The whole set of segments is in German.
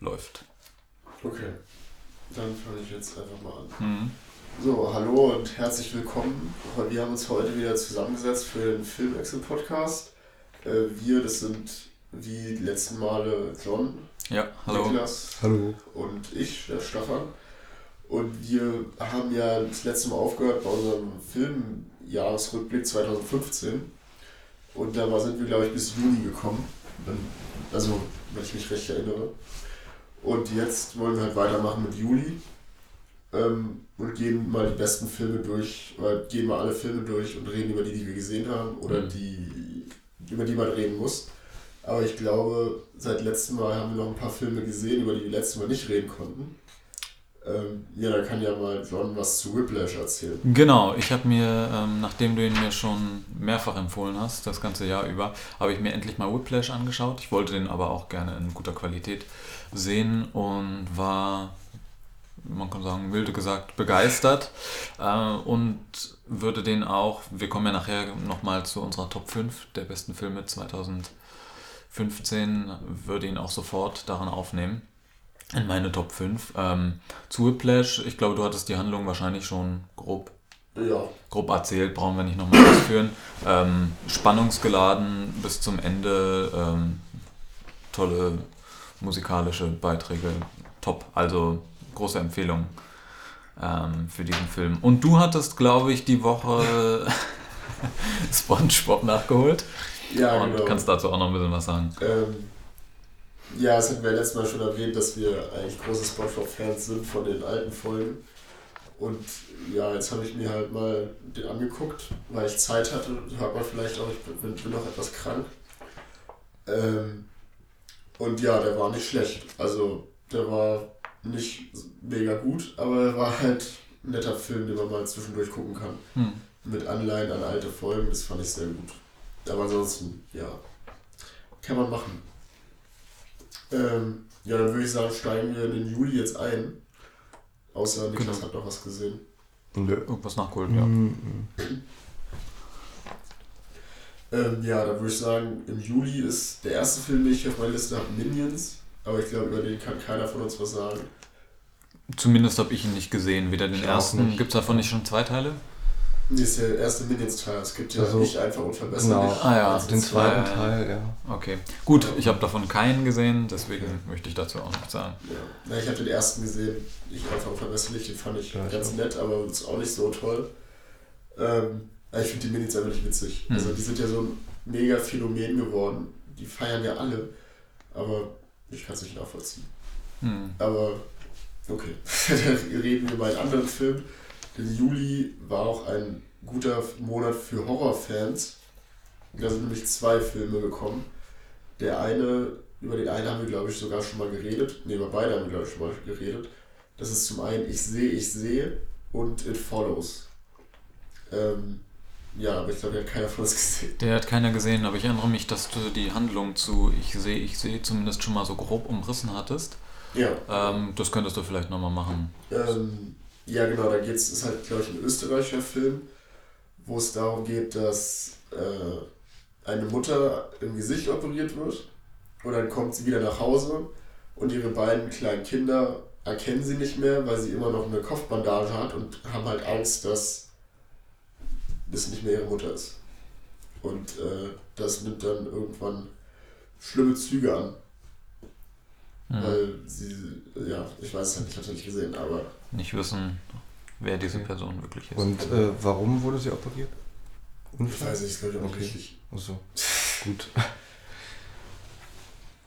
läuft. Okay, dann fange ich jetzt einfach mal an. Mhm. So, hallo und herzlich willkommen. Wir haben uns heute wieder zusammengesetzt für den Filmwechsel-Podcast. Äh, Wir, das sind wie die letzten Male John, Ja, hallo. Niklas Hallo. und ich, der Staffan. Und wir haben ja das letzte Mal aufgehört bei unserem Filmjahresrückblick 2015. Und da sind wir, glaube ich, bis Juni gekommen. Also, wenn ich mich recht erinnere. Und jetzt wollen wir halt weitermachen mit Juli. Ähm, und gehen mal die besten Filme durch, oder gehen mal alle Filme durch und reden über die, die wir gesehen haben oder Mhm. die, über die man reden muss. Aber ich glaube, seit letztem Mal haben wir noch ein paar Filme gesehen, über die wir letztes Mal nicht reden konnten. Ähm, ja, da kann ja mal John was zu Whiplash erzählen. Genau, ich habe mir, ähm, nachdem du ihn mir schon mehrfach empfohlen hast, das ganze Jahr über, habe ich mir endlich mal Whiplash angeschaut. Ich wollte den aber auch gerne in guter Qualität sehen und war, man kann sagen, milde gesagt, begeistert äh, und würde den auch, wir kommen ja nachher nochmal zu unserer Top 5 der besten Filme 2015, würde ihn auch sofort daran aufnehmen. In meine Top 5. Ähm, zu Whiplash, ich glaube, du hattest die Handlung wahrscheinlich schon grob, Ja, grob erzählt, brauchen wir nicht nochmal ausführen. Ähm, spannungsgeladen bis zum Ende, ähm, tolle musikalische Beiträge, top. Also große Empfehlung ähm, für diesen Film. Und du hattest, glaube ich, die Woche SpongeBob nachgeholt ja und genau. kannst dazu auch noch ein bisschen was sagen. Ähm, ja, das hatten wir letztes Mal schon erwähnt, dass wir eigentlich große Spongebob-Fans sind von den alten Folgen. Und ja, jetzt habe ich mir halt mal den angeguckt, weil ich Zeit hatte. Hört man vielleicht auch, ich bin, bin noch etwas krank. Ähm, und ja, der war nicht schlecht. Also, der war nicht mega gut, aber er war halt ein netter Film, den man mal zwischendurch gucken kann Hm. mit Anleihen an alte Folgen, das fand ich sehr gut. Aber ansonsten, ja, kann man machen. Ähm, ja, dann würde ich sagen, steigen wir in den Juli jetzt ein. Außer Niklas Genau. hat noch was gesehen. Nö. Irgendwas nachgeholt, ja. Ähm, ja, dann würde ich sagen, im Juli ist der erste Film, den ich auf meiner Liste habe, Minions. Aber ich glaube, über den kann keiner von uns was sagen. Zumindest habe ich ihn nicht gesehen, weder den Ich ersten. nicht. Gibt es davon nicht schon zwei Teile? Nee, ist der erste Minions-Teil. Es gibt ja Also, nicht einfach unverbesserlich. genau. Ah ja, Also Den zwei. zweiten Ja, ja. Teil, ja. Okay. Gut, ich habe davon keinen gesehen, deswegen Okay. möchte ich dazu auch nichts sagen. Ja. Na, ich habe den ersten gesehen, ich einfach unverbesserlich, den fand ich Ja, ganz nett, aber ist auch nicht so toll. Ähm, ich finde die Minis einfach nicht witzig. Hm. Also die sind ja so ein mega Phänomen geworden. Die feiern ja alle, aber ich kann es nicht nachvollziehen. Hm. Aber okay, dann reden wir über einen anderen Film. Der Juli war auch ein guter Monat für Horrorfans. Da sind nämlich zwei Filme gekommen. Der eine, über den einen haben wir glaube ich sogar schon mal geredet. Ne, über beide haben wir glaube ich schon mal geredet. Das ist zum einen Ich sehe, ich sehe und It Follows. Ähm, ja, aber ich glaube, der hat keiner von uns gesehen. Der hat keiner gesehen, aber ich erinnere mich, dass du die Handlung zu Ich sehe, ich sehe zumindest schon mal so grob umrissen hattest. Ja, Ähm, das könntest du vielleicht nochmal machen. Ähm, ja, genau, da geht's, ist halt, glaube ich, ein österreichischer Film, wo es darum geht, dass äh, eine Mutter im Gesicht operiert wird und dann kommt sie wieder nach Hause und ihre beiden kleinen Kinder erkennen sie nicht mehr, weil sie immer noch eine Kopfbandage hat und haben halt Angst, dass das nicht mehr ihre Mutter ist. Und äh, das nimmt dann irgendwann schlimme Züge an, Hm. weil sie, ja, ich weiß es halt nicht, ich habe es nicht gesehen, aber Nicht wissen, wer diese Person wirklich ist. Und äh, warum wurde sie operiert? Ich weiß nicht, ist glaube ich auch nicht Okay. richtig. Achso. Gut.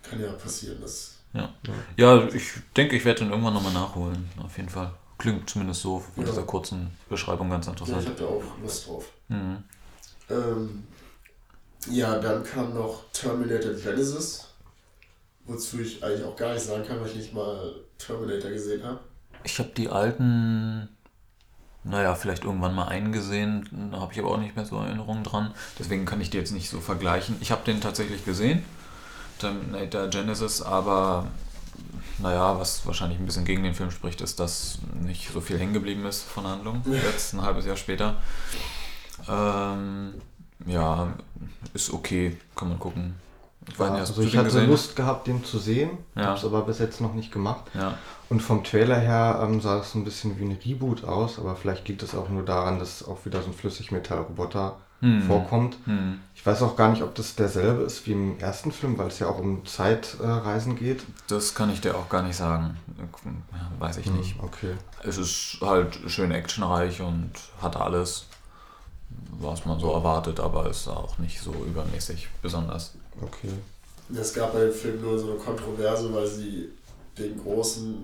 Kann ja passieren, dass. Ja, ich denke, ich werde den irgendwann nochmal nachholen, auf jeden Fall. Klingt zumindest so von Ja. dieser kurzen Beschreibung ganz Ja, ich interessant. habe da auch Lust drauf. Mhm. Ähm, ja, dann kam noch Terminator Genesis, wozu ich eigentlich auch gar nicht sagen kann, weil ich nicht mal Terminator gesehen habe. Ich habe die alten, naja, vielleicht irgendwann mal eingesehen, da habe ich aber auch nicht mehr so Erinnerungen dran. Deswegen kann ich die jetzt nicht so vergleichen. Ich habe den tatsächlich gesehen, Terminator Genesis, aber naja, was wahrscheinlich ein bisschen gegen den Film spricht, ist, dass nicht so viel hängen geblieben ist von Handlung, jetzt ein halbes Jahr später. Ähm, ja, ist okay, kann man gucken. Ich Ja, also ich hatte gesehen? Lust gehabt, den zu sehen, Ja. habe es aber bis jetzt noch nicht gemacht. Ja. Und vom Trailer her ähm, sah es so ein bisschen wie ein Reboot aus, aber vielleicht liegt es auch nur daran, dass auch wieder so ein Flüssigmetallroboter Hm. vorkommt. Hm. Ich weiß auch gar nicht, ob das derselbe ist wie im ersten Film, weil es ja auch um Zeitreisen geht. Das kann ich dir auch gar nicht sagen. Weiß ich nicht. Hm, Okay. Es ist halt schön actionreich und hat alles, was man so erwartet, aber ist auch nicht so übermäßig besonders. Okay. Es gab bei dem Film nur so eine Kontroverse, weil sie den großen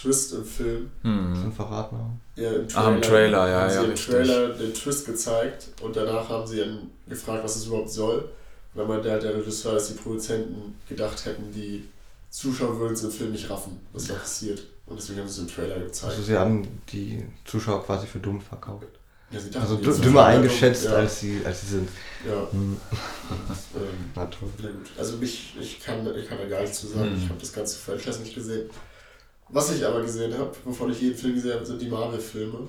Twist im Film Hm. Schon verraten haben. Ja, im Ah, im Trailer, ja, haben sie ja, im richtig. Trailer den Twist gezeigt und danach haben sie ihn gefragt, was es überhaupt soll. Und dann meinte halt der Regisseur, dass die Produzenten gedacht hätten, die Zuschauer würden es im Film nicht raffen, was da passiert. Und deswegen haben sie es im Trailer gezeigt. Also sie haben die Zuschauer quasi für dumm verkauft. ja, sie dachten, Also die dü- Zuschauer dümmer eingeschätzt, dumm. ja, als, sie, als sie sind. Ja, Hm, ähm, na toll. Also mich, ich, kann, ich kann da gar nichts zu sagen. Mhm. Ich habe das ganze Franchise nicht gesehen. Was ich aber gesehen habe, wovon ich jeden Film gesehen habe, sind die Marvel-Filme.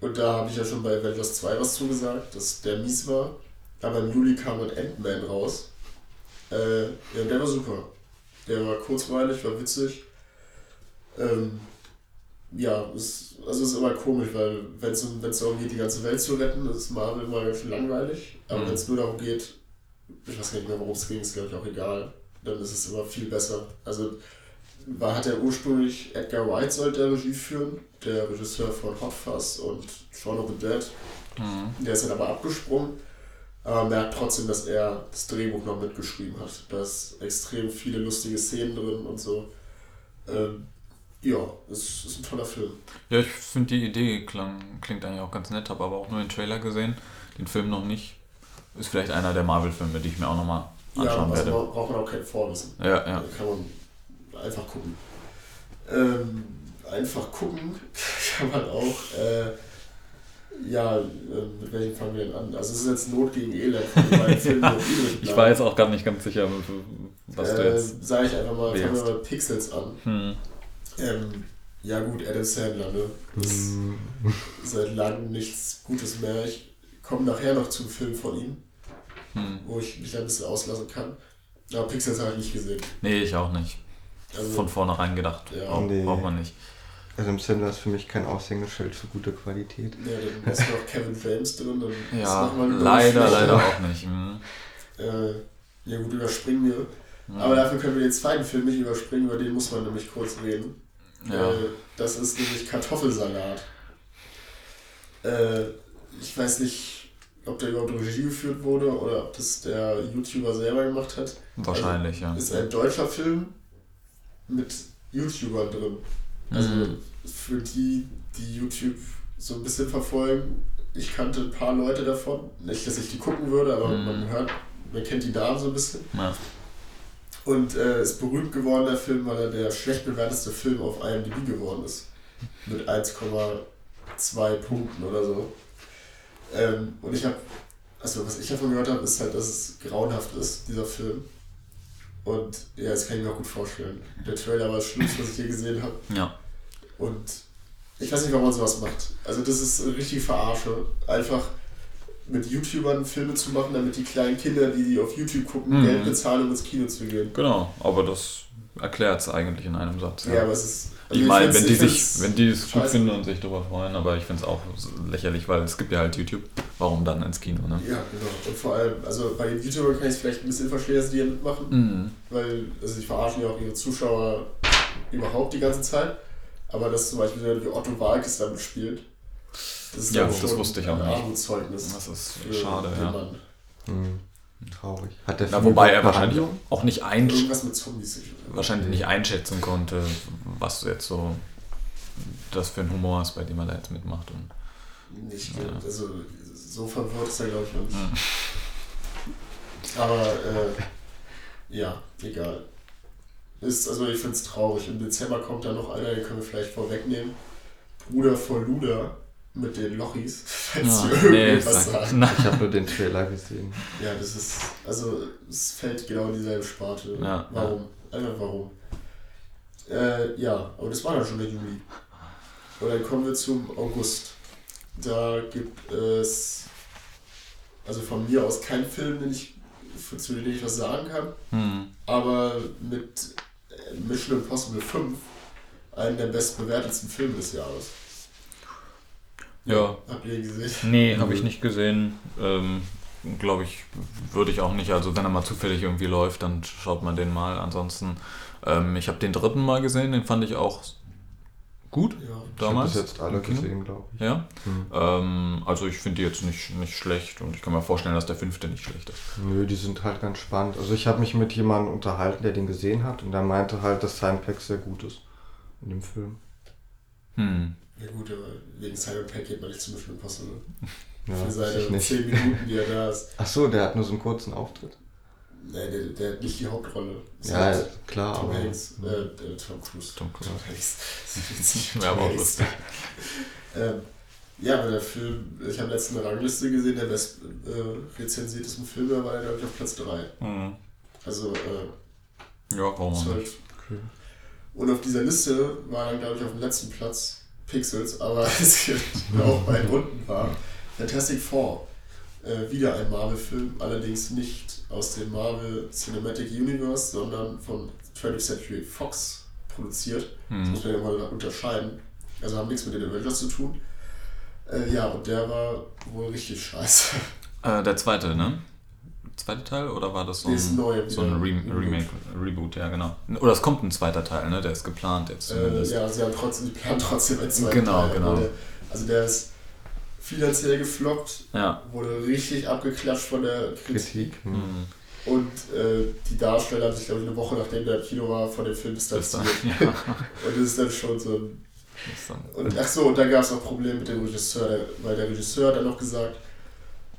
Und da habe ich ja schon bei Avengers 2 was zugesagt, dass der mies war. Aber im Juli kam dann Ant-Man raus. Äh, ja, der war super. Der war kurzweilig, war witzig. Ähm, ja, ist, also ist immer komisch, weil wenn es darum geht, die ganze Welt zu retten, ist Marvel immer ganz schön langweilig. Aber Mhm. wenn es nur darum geht, ich weiß gar nicht mehr, worum es ging, ist glaube ich auch egal, dann ist es immer viel besser. Also war, hat er ursprünglich Edgar Wright sollte Regie führen, der Regisseur von Hot Fuzz und Shaun of the Dead. Hm. Der ist dann aber abgesprungen, aber man merkt trotzdem, dass er das Drehbuch noch mitgeschrieben hat. Da ist extrem viele lustige Szenen drin und so. Ähm, ja, es ist ein toller Film. Ja, ich finde die Idee klang, klingt eigentlich auch ganz nett, habe aber auch nur den Trailer gesehen, den Film noch nicht. Ist vielleicht einer der Marvel-Filme, die ich mir auch nochmal Ja, anschauen also werde. man- braucht man auch kein Vorwissen. Ja, ja. Da kann man einfach gucken. Ähm, einfach gucken kann man auch. Äh, ja, äh, mit welchem fangen wir denn an? Also es ist jetzt Not gegen Elend übrig Ich war jetzt auch gar nicht ganz sicher, was du äh, jetzt. Sag ich einfach mal, fangen wir mal Pixels an. Hm. Ähm, ja gut, Adam Sandler, ne? Ist Hm, seit langem nichts Gutes mehr. Ich komme nachher noch zum Film von ihm, Hm. wo ich mich ein bisschen auslassen kann. Aber Pixels habe ich nicht gesehen. Nee, ich auch nicht. Also, Von vornherein gedacht. Ja. Braucht, Nee. braucht man nicht. Adam Sandler ist für mich kein Aushängeschild für gute Qualität. Ja, dann ist noch Kevin James drin. Dann ist Ja, leider, leider auch nicht. Hm. Äh, ja gut, überspringen wir. Ja. Aber dafür können wir den zweiten Film nicht überspringen, über den muss man nämlich kurz reden. ja. Äh, das ist nämlich Kartoffelsalat. Äh, ich weiß nicht, ob der überhaupt Regie geführt wurde oder ob das der YouTuber selber gemacht hat. Wahrscheinlich, ja. Ist ein deutscher Film mit YouTubern drin. Also Mhm. für die, die YouTube so ein bisschen verfolgen, ich kannte ein paar Leute davon. Nicht, dass ich die gucken würde, aber Mhm. man hört, man kennt die Namen so ein bisschen. Ja. Und äh, ist berühmt geworden, der Film, weil er der schlecht bewerteste Film auf IMDb geworden ist. Mit 1,2 Punkten oder so. Ähm, und ich habe, also was ich davon gehört habe, ist halt, dass es grauenhaft ist, dieser Film. Und ja, das kann ich mir auch gut vorstellen. Der Trailer war das Schlimmste, was ich je gesehen habe. ja. Und ich weiß nicht, warum man sowas macht. Also das ist eine richtige Verarsche. Einfach mit YouTubern Filme zu machen, damit die kleinen Kinder, die die auf YouTube gucken, Mhm. Geld bezahlen, um ins Kino zu gehen. Genau, aber das erklärt es eigentlich in einem Satz. Ja, aber es ist. Also ich meine, wenn die ich sich, wenn die es gut finden und sich darüber freuen, aber ich finde es auch lächerlich, weil es gibt ja halt YouTube. Warum dann ins Kino, ne? Ja, genau. Und vor allem, also bei den YouTubern kann ich es vielleicht ein bisschen verstehen, dass die hier mitmachen, Mhm. weil also die verarschen ja auch ihre Zuschauer überhaupt die ganze Zeit. Aber dass zum Beispiel wie Otto Walkes damit spielt, das ist Ja, dann das wusste ich auch ein nicht. Armutszeugnis. Das ist schade, ja. Mann. Traurig. Hat der Na, wobei er wahrscheinlich auch nicht, einsch Irgendwas mit Zombies. sicher. wahrscheinlich nicht einschätzen konnte, was jetzt so das für ein Humor ist, bei dem er da jetzt mitmacht. Und, Nicht, Ja. also so verwirrt ist er, glaube ich, noch nicht. Aber äh, ja, egal. Ist, also ich finde es traurig. Im Dezember kommt da noch einer, den können wir vielleicht vorwegnehmen. Bruder von Luda mit den Lochis, falls Ja, ihr nee, irgendwas sag- sagt. Nein. Ich habe nur den Trailer gesehen. Ja, das ist, also es fällt genau in dieselbe Sparte. Ja, warum? Einfach warum. Äh, ja, aber das war dann schon der Juli. Und dann kommen wir zum August. Da gibt es, also von mir aus kein Film, den ich zu denen ich was sagen kann. Hm. Aber mit äh, Mission Impossible 5 einen der bestbewertetsten Filme des Jahres. Ja. Habt ihr ihn gesehen? Nee, habe ich nicht gesehen. Ähm, Glaube ich, würde ich auch nicht. Also wenn er mal zufällig irgendwie läuft, dann schaut man den mal. Ansonsten, ähm, ich habe den dritten Mal gesehen, den fand ich auch gut Ja. Ich damals. das jetzt alle gesehen, glaube ich. Ja, Hm. ähm, also ich finde die jetzt nicht, nicht schlecht und ich kann mir vorstellen, dass der fünfte nicht schlecht ist. Nö, die sind halt ganz spannend. Also ich habe mich mit jemandem unterhalten, der den gesehen hat und der meinte halt, dass Simon Peck sehr gut ist in dem Film. Hm. Ja gut, aber wegen Simon Peck geht man nicht zu Mission Impossible. Ja, Für seine ich nicht. 10 Minuten, die er da ist. Ach so, der hat nur so einen kurzen Auftritt. Nee, der, der hat nicht die Hauptrolle. Das Ja, hat klar, Tom aber Hanks, äh, äh, Tom Cruise. Tom Cruise. Tom Hanks. Das ist. Ja, aber auch lustig. Ähm, ja, aber der Film, ich habe letztens eine Rangliste gesehen, der best äh, rezensiertesten Film, da war er, glaube ich, auf Platz 3. Hm. Also äh, Ja, warum. 12. Okay. Und auf dieser Liste war dann, glaube ich, auf dem letzten Platz Pixels, aber es auch weit unten war Fantastic Four. Äh, wieder ein Marvel-Film, allerdings nicht aus dem Marvel Cinematic Universe, sondern von 20th Century Fox produziert. Das Hm. muss man ja mal unterscheiden. Also haben nichts mit den Avengers zu tun. Äh, ja, und der war wohl richtig scheiße. Äh, der zweite, ne? Zweite Teil oder war das so ein, so ein. Re Remake, Reboot, ja genau. Oder es kommt ein zweiter Teil, ne? Der ist geplant jetzt Äh, zumindest. ja, sie haben trotzdem, die planen trotzdem ein zweiten Genau, Teil. genau. Der, also der ist finanziell gefloppt, ja. wurde richtig abgeklatscht von der Kritik. Kritik. Hm. Hm. Und äh, die Darsteller haben sich, glaube ich, eine Woche nachdem der im Kino war, von dem Film Das dann, distanziert. ja. Und das ist dann schon so ein. Und ach so, und dann gab es auch Probleme mit dem Regisseur, weil der Regisseur hat dann noch gesagt,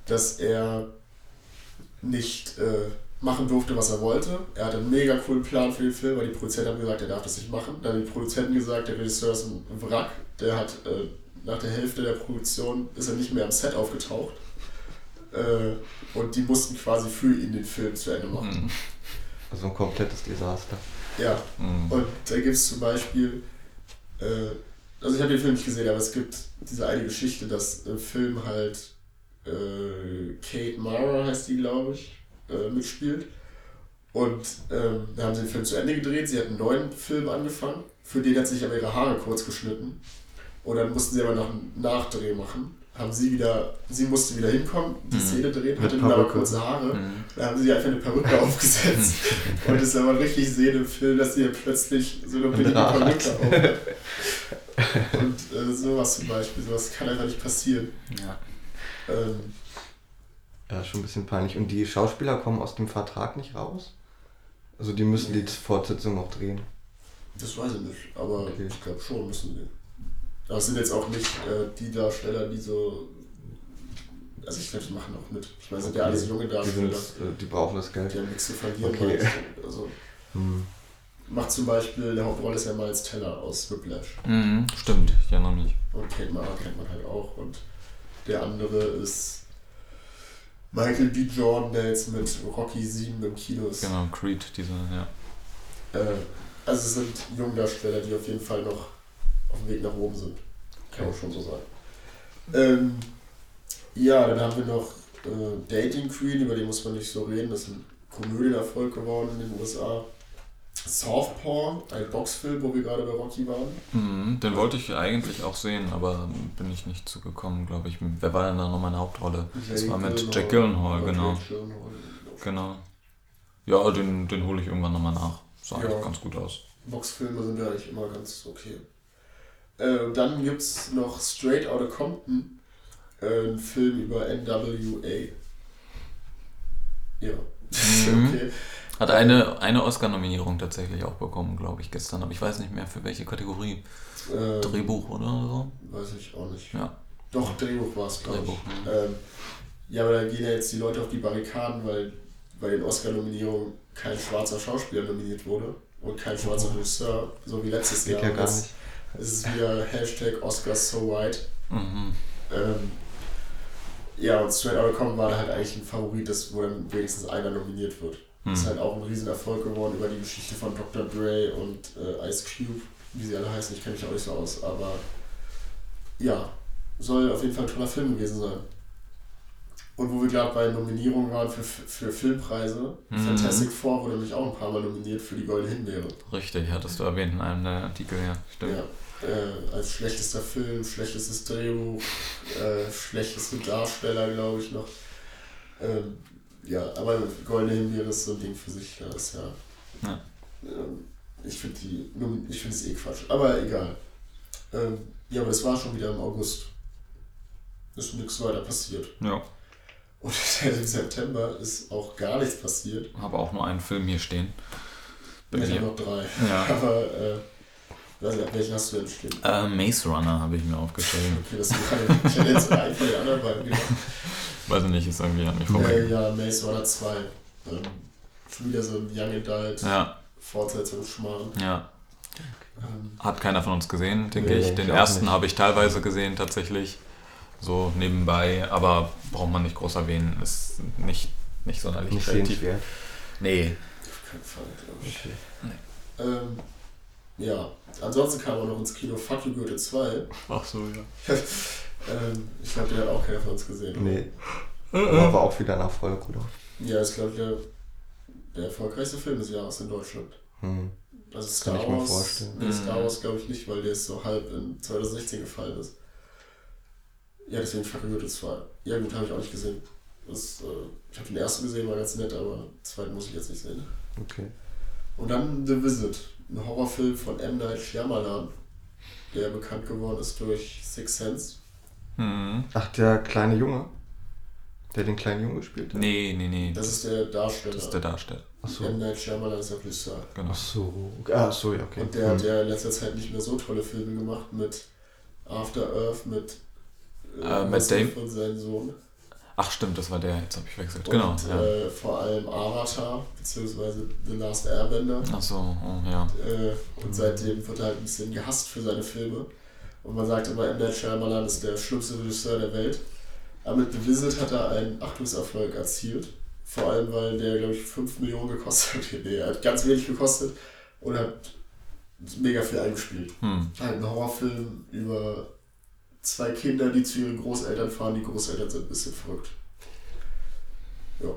dass er nicht äh, machen durfte, was er wollte. Er hatte einen mega coolen Plan für den Film, weil die Produzenten haben gesagt, er darf das nicht machen. Dann haben die Produzenten gesagt, der Regisseur ist ein Wrack. Der hat äh, nach der Hälfte der Produktion ist er nicht mehr am Set aufgetaucht. Äh, und die mussten quasi für ihn den Film zu Ende machen. Hm. Also ein komplettes Desaster. Ja, Hm. und da gibt es zum Beispiel, äh, also ich habe den Film nicht gesehen, aber es gibt diese eine Geschichte, dass im Film halt äh, Kate Mara heißt die, glaube ich, äh, mitspielt. Und ähm, da haben sie den Film zu Ende gedreht, sie hat einen neuen Film angefangen, für den hat sich aber ihre Haare kurz geschnitten. Und dann mussten sie aber noch einen Nachdreh machen. Haben sie wieder, sie musste wieder hinkommen, die Mhm. Szene drehen, hatte nur aber kurze Haare. Hm. Da haben sie einfach eine Perücke aufgesetzt. Und es kann man richtig sehen im Film, dass sie ja plötzlich so eine billige. Perücke auf hat. Und äh, sowas zum Beispiel, sowas kann einfach nicht passieren. Ja. Ähm, Ja, schon ein bisschen peinlich. Und die Schauspieler kommen aus dem Vertrag nicht raus? Also die müssen die Fortsetzung noch drehen. das weiß ich nicht, aber Okay. ich glaube schon müssen sie. Aber es sind jetzt auch nicht äh, die Darsteller, die so. Also ich glaube, die machen auch mit. Ich meine, sind ja Okay. alles junge Die, Darsteller, sind, äh, die brauchen das Geld. die haben nichts zu verlieren. Okay. weil- Also Hm. macht zum Beispiel, der Hauptrolle ist ja Miles Teller aus Whiplash. Mhm, stimmt, ich erinnere mich. Und Kate Mara kennt man halt auch. Und der andere ist Michael B. Jordan, der jetzt mit Rocky 7 im Kino ist. Genau, Creed, diese, ja. Äh, also es sind Jungdarsteller, die auf jeden Fall noch auf dem Weg nach oben sind. Kann man schon so sagen. Ähm, ja, dann haben wir noch äh, Dating Queen, über den muss man nicht so reden. Das ist ein Komödienerfolg geworden in den USA. Southpaw, ein Boxfilm, wo wir gerade bei Rocky waren. Mhm, den wollte ich eigentlich auch sehen, aber bin ich nicht zugekommen, glaube ich. Wer war denn da noch meine Hauptrolle? Das war mit Jack Gyllenhaal, genau. Genau. Ja, den, den hole ich irgendwann nochmal nach. Sah Ja. eigentlich ganz gut aus. Boxfilme sind ja eigentlich immer ganz okay. Äh, dann gibt es noch Straight Outta Compton, äh, ein Film über NWA. Ja. Mhm. okay. Hat eine, eine Oscar-Nominierung tatsächlich auch bekommen, glaube ich, gestern. Aber ich weiß nicht mehr für welche Kategorie. Ähm, Drehbuch oder so? Weiß ich auch nicht. Ja. Doch, Drehbuch war es, glaube ich. Drehbuch, Ähm, ja, aber da gehen ja jetzt die Leute auf die Barrikaden, weil bei den Oscar-Nominierungen kein schwarzer Schauspieler nominiert wurde und kein schwarzer Regisseur, so wie letztes Geht Jahr. ja gar nicht. ist es wieder Hashtag Oscars so white. Mhm. Ähm, ja, und Straight Outta Compton war da halt eigentlich ein Favorit, das, wo dann wenigstens einer nominiert wird. Ist Mhm. halt auch ein Riesenerfolg geworden über die Geschichte von Dr. Dre und äh, Ice Cube, wie sie alle heißen, ich kenne mich auch nicht so aus, aber ja, soll auf jeden Fall ein toller Film gewesen sein. Und wo wir gerade bei Nominierungen waren für, für Filmpreise, Mhm. Fantastic Four wurde nämlich auch ein paar Mal nominiert für die Goldene Himbeere. Richtig, hattest du erwähnt in einem der Artikel, ja. Stimmt. Ja, äh, als schlechtester Film, schlechtestes Drehbuch, äh, schlechteste Darsteller, glaube ich noch. Ähm, ja, aber Goldene Himbeere ist so ein Ding für sich, ja, ist ja. Ja. Ähm, ich finde die, ich finde es eh Quatsch, aber egal. Ähm, ja, aber das war schon wieder im August. Ist nichts weiter passiert. Ja. Und seit September ist auch gar nichts passiert. Habe auch nur einen Film hier stehen. Bei Ich habe noch drei. Ja. Aber, äh, welchen hast du denn stehen? Äh, Maze Runner habe ich mir aufgeschrieben. Okay, das ist keine, ich hätte jetzt einen von den anderen beiden gedacht. Weiß ich nicht, ist irgendwie an mich vorbei. Ja, Maze Runner 2. Ähm, schon wieder so ein Young Adult Ja, Fortsetzungsschmarrn. ja. Ähm, Hat keiner von uns gesehen, denke Nee, ich. Den ersten habe ich teilweise gesehen, tatsächlich. So nebenbei, aber braucht man nicht groß erwähnen. Ist nicht, nicht sonderlich Nicht kreativ. sehenswert. Nee. auf keinen Fall, glaube ich. Okay. Ähm, ja, ansonsten kam auch noch ins Kino Fuck You Goethe 2. Ach so, ja. Ähm, ich glaube, den hat auch keiner von uns gesehen. Nee. Aber war auch wieder ein Erfolg, oder? Ja, ist, glaube ich, der, der erfolgreichste Film des Jahres in Deutschland. Hm. Also Das Star kann ich mir Wars. vorstellen. Nee, Star Mhm. Wars glaube ich nicht, weil der ist so halb in 2016 gefallen ist. Ja, deswegen You Goethe 2. Ja gut, habe ich auch nicht gesehen. Das, äh, ich habe den ersten gesehen, war ganz nett, aber den zweiten muss ich jetzt nicht sehen. Okay. Und dann The Visit, ein Horrorfilm von M. Night Shyamalan, der bekannt geworden ist durch Six Sense. Hm. Ach, der kleine Junge? Der den kleinen Jungen gespielt hat? Nee, nee, nee. Das ist der Darsteller. Das ist der Darsteller. Ach so. M. Night Shyamalan ist der Regisseur. Genau. Ach so. Ach so, ja, okay. Und der hat Hm. ja in letzter Zeit nicht mehr so tolle Filme gemacht mit After Earth, mit Äh, Matt Will Damon? Und seinem Sohn. Ach stimmt, das war der, jetzt habe ich verwechselt. Genau. Und Ja. äh, vor allem Avatar, beziehungsweise The Last Airbender. Ach so, oh, ja. Äh, und seitdem wird er halt ein bisschen gehasst für seine Filme. Und man sagt immer, M. Night Shyamalan ist der schlimmste Regisseur der Welt. Aber mit The Visit hat er einen Achtungserfolg erzielt. Vor allem, weil der, glaube ich, 5 Millionen gekostet hat. Nee, er hat ganz wenig gekostet und hat mega viel eingespielt. Hm. Halt ein Horrorfilm über zwei Kinder, die zu ihren Großeltern fahren. Die Großeltern sind ein bisschen verrückt. Ja,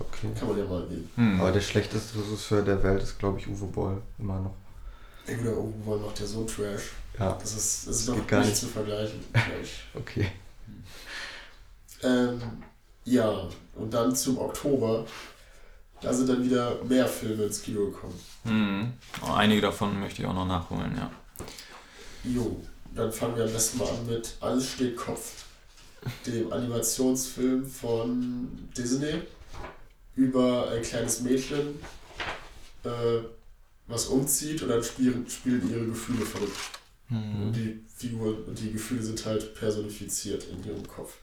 Okay. kann man ja mal nehmen. Hm. Aber der schlechteste Regisseur der Welt ist, glaube ich, Uwe Boll. Immer noch. Ja, gut, aber Obi-Wan macht ja so Trash. Ja, Das ist, das ist Das geht gar nicht nicht. zu vergleichen. okay. ähm, ja, und dann zum Oktober. Da sind dann wieder mehr Filme ins Kino gekommen. Hm. Oh, Einige davon möchte ich auch noch nachholen, ja. Jo, dann fangen wir am besten mal an mit Alles steht Kopf, dem Animationsfilm von Disney über ein kleines Mädchen, äh, was umzieht und dann spielen, spielen ihre Gefühle verrückt. Und Hm. die Figuren und die Gefühle sind halt personifiziert in ihrem Kopf.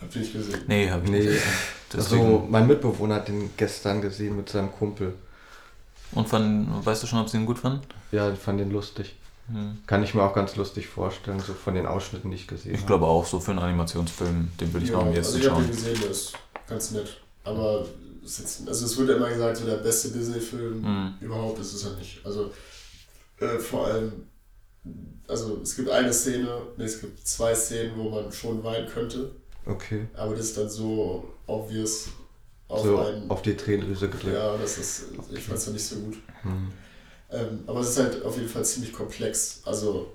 Habt ihr nicht gesehen? Nee, habe ich Nee. nicht. Also, Deswegen. mein Mitbewohner hat den gestern gesehen mit seinem Kumpel. Und fand, weißt du schon, ob sie ihn gut fanden? Ja, ich fand den lustig. Hm. Kann ich mir auch ganz lustig vorstellen, so von den Ausschnitten, die ich gesehen Ich habe. glaube auch, so für einen Animationsfilm, den würde ich ja, noch am jetzt also ich habe schauen. den gesehen, der ist ganz nett. Aber jetzt, also es wird ja immer gesagt, so der beste Disney-Film Hm. überhaupt ist es ja nicht. Also äh, vor allem, also es gibt eine Szene, nee, es gibt zwei Szenen, wo man schon weinen könnte, Okay. aber das ist dann so obvious auf so einen. auf die Tränendrüse gedrückt. ja, das ist, ich fand es ja nicht so gut. Hm. Ähm, aber es ist halt auf jeden Fall ziemlich komplex. Also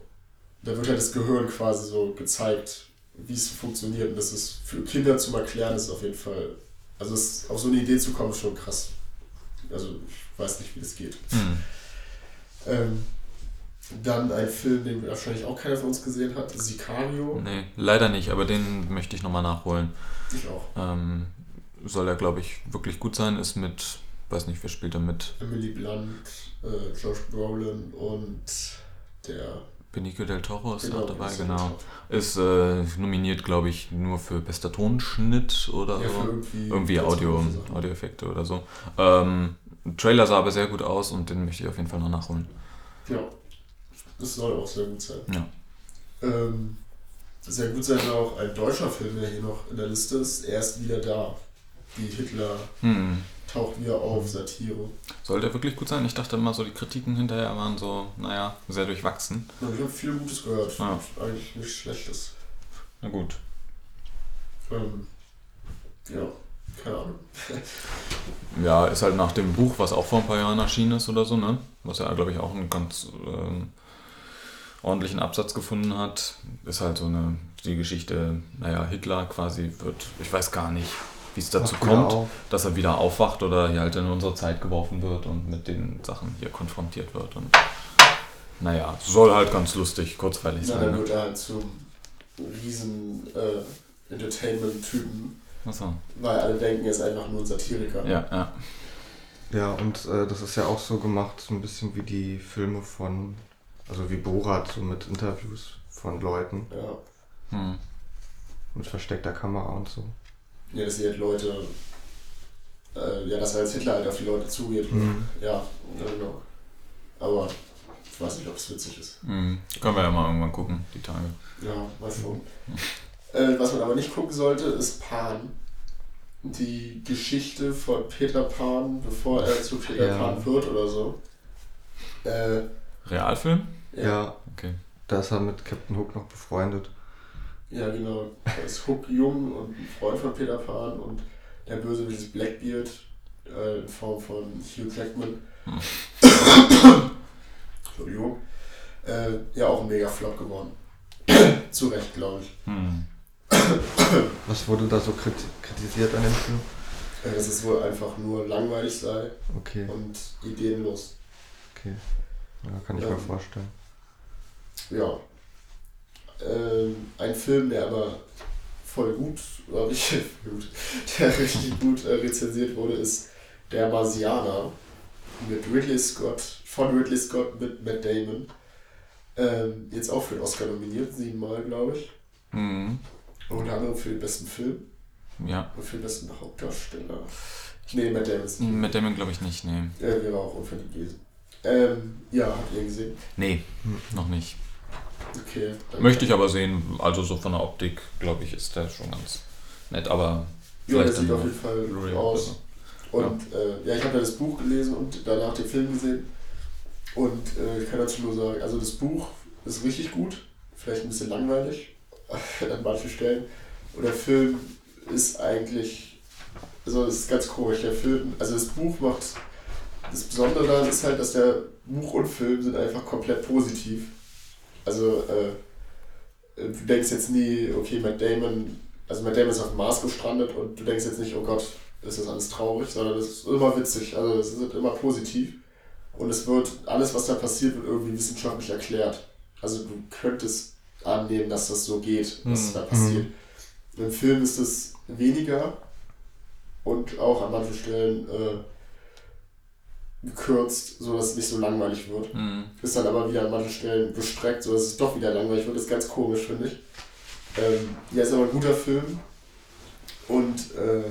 da wird halt das Gehirn quasi so gezeigt, wie es funktioniert. Und das ist für Kinder zum Erklären ist auf jeden Fall. Also es, auf so eine Idee zu kommen, ist schon krass. Also ich weiß nicht, wie das geht. Hm. Ähm, dann ein Film, den wahrscheinlich auch keiner von uns gesehen hat, Sicario. Nee, leider nicht, aber den möchte ich nochmal nachholen. Ich auch. Ähm, soll er, glaube ich, wirklich gut sein. Ist mit, weiß nicht, wer spielt da mit? Emily Blunt, äh, Josh Brolin und der Benicio del Toro ist auch dabei, genau. Ist äh, nominiert, glaube ich, nur für bester Tonschnitt oder Ja, so. irgendwie, Irgendwie Audio. Audioeffekte oder so. Ähm, Trailer sah aber sehr gut aus und den möchte ich auf jeden Fall noch nachholen. Ja, das soll auch sehr gut sein. Ja. Ähm, sehr gut sein soll auch ein deutscher Film, der hier noch in der Liste ist. Er ist wieder da. Die Hitler Hm. Taucht wieder auf, Satire. Soll der wirklich gut sein? Ich dachte immer so, die Kritiken hinterher waren so, naja, sehr durchwachsen. Und ich habe viel Gutes gehört. Ja. Eigentlich nichts Schlechtes. Na gut. Ähm, ja, keine Ahnung. Ja, ist halt nach dem Buch, was auch vor ein paar Jahren erschienen ist oder so, ne? Was ja, glaube ich, auch einen ganz ähm, ordentlichen Absatz gefunden hat. Ist halt so eine, die Geschichte, naja, Hitler quasi wird, ich weiß gar nicht, wie es dazu kommt, auf. dass er wieder aufwacht oder hier halt in unsere Zeit geworfen wird und mit den Sachen hier konfrontiert wird. Und naja, soll halt ganz lustig, kurzweilig Na, sein. dann Ne? wird er halt zum riesen äh, Entertainment-Typen, Achso. weil alle denken, er ist einfach nur ein Satiriker. Ja, ja. Ja, und äh, das ist ja auch so gemacht, so ein bisschen wie die Filme von, also wie Borat, so mit Interviews von Leuten, Ja. Hm. mit versteckter Kamera und so. Ja, dass sie halt Leute, äh, ja, dass er als Hitler halt auf die Leute zugeht. Mhm. Ja, ja, genau. Aber ich weiß nicht, ob es witzig ist. Hm. Können wir ja mal irgendwann gucken, die Tage. Ja, mal schon. Äh, was man aber nicht gucken sollte, ist Pan. Die Geschichte von Peter Pan, bevor er zu Peter Ja. Pan wird oder so. Äh, Realfilm? Ja. Okay. da ist er mit Captain Hook noch befreundet. Ja, genau. Da ist Hook jung und ein Freund von Peter Pan und der Bösewicht ist Blackbeard äh, in Form von Hugh Jackman. Entschuldigung. Äh, ja, auch ein mega Flop geworden. Zu Recht, glaube ich. Hm. Was wurde da so kriti kritisiert an dem Film? Äh, dass es wohl einfach nur langweilig sei Okay, und ideenlos. okay. Ja, kann ich Ja. mir vorstellen. Ja. Ähm, ein Film, der aber voll gut, oder richtig gut, der richtig gut äh, rezensiert wurde, ist Der Marsianer mit Ridley Scott, von Ridley Scott mit Matt Damon. Ähm, jetzt auch für den Oscar nominiert, siebenmal, glaube ich. Hm. Unter anderem für den besten Film Ja. und für den besten Hauptdarsteller. Nee, Matt Damon ist nicht. Mit dem glaube ich nicht, nee. Er wäre auch unverdient gewesen. Ähm, ja, habt ihr gesehen? Nee, noch nicht. Okay. dann- Möchte ich aber sehen, also so von der Optik, glaube ich, ist der schon ganz nett, aber Ja, der sieht auf jeden Fall aus. oder Und äh, ja, ich habe ja das Buch gelesen und danach den Film gesehen. Und äh, ich kann dazu nur sagen, also das Buch ist richtig gut, vielleicht ein bisschen langweilig an manchen Stellen. Und der Film ist eigentlich, also es ist ganz komisch, der Film, also das Buch macht, das Besondere daran ist halt, dass der Buch und Film sind einfach komplett positiv. Also äh, du denkst jetzt nie, okay, Matt Damon, also Matt Damon ist auf dem Mars gestrandet und du denkst jetzt nicht, oh Gott, ist das alles traurig, sondern es ist immer witzig, also es ist immer positiv. Und es wird, alles was da passiert, wird irgendwie wissenschaftlich erklärt. Also du könntest annehmen, dass das so geht, was Mhm. da passiert. Im Film ist es weniger und auch an manchen Stellen äh, gekürzt, sodass es nicht so langweilig wird. Hm. Ist dann aber wieder an manchen Stellen gestreckt, sodass es doch wieder langweilig wird. Das ist ganz komisch, finde ich. Ähm, ja, ist aber ein guter Film. Und äh,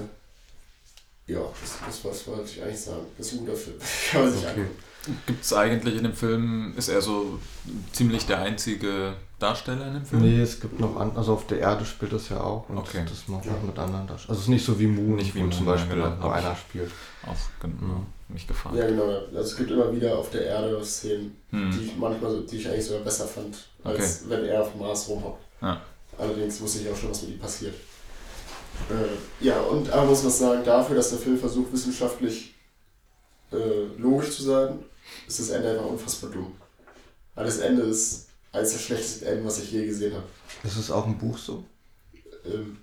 ja, das, das was wollte ich eigentlich sagen. Das ist ein guter Film. Kann man sich Okay. angucken. Gibt es eigentlich in dem Film, ist er so ziemlich der einzige Darsteller in dem Film? Nee, es gibt noch an, also auf der Erde spielt das ja auch und Okay. das macht Ja. auch mit anderen Darstellern. Also es ist nicht so wie Moon, Nicht wie wo Moon, zum Beispiel genau. ich- einer spielt. Auch genau, Mhm. mich gefragt. Ja, genau. Also es gibt immer wieder auf der Erde Szenen, die Hm. ich manchmal, so- die ich eigentlich sogar besser fand, als wenn er auf dem Mars rumhockt. Ja. Allerdings wusste ich auch schon, was mit ihm passiert. Äh, ja, und aber muss man sagen, dafür, dass der Film versucht, wissenschaftlich äh, logisch zu sein, ist das Ende einfach unfassbar dumm. Weil das Ende ist eines der schlechtesten Enden, was ich je gesehen habe. Das ist auch ein Buch so? Ähm,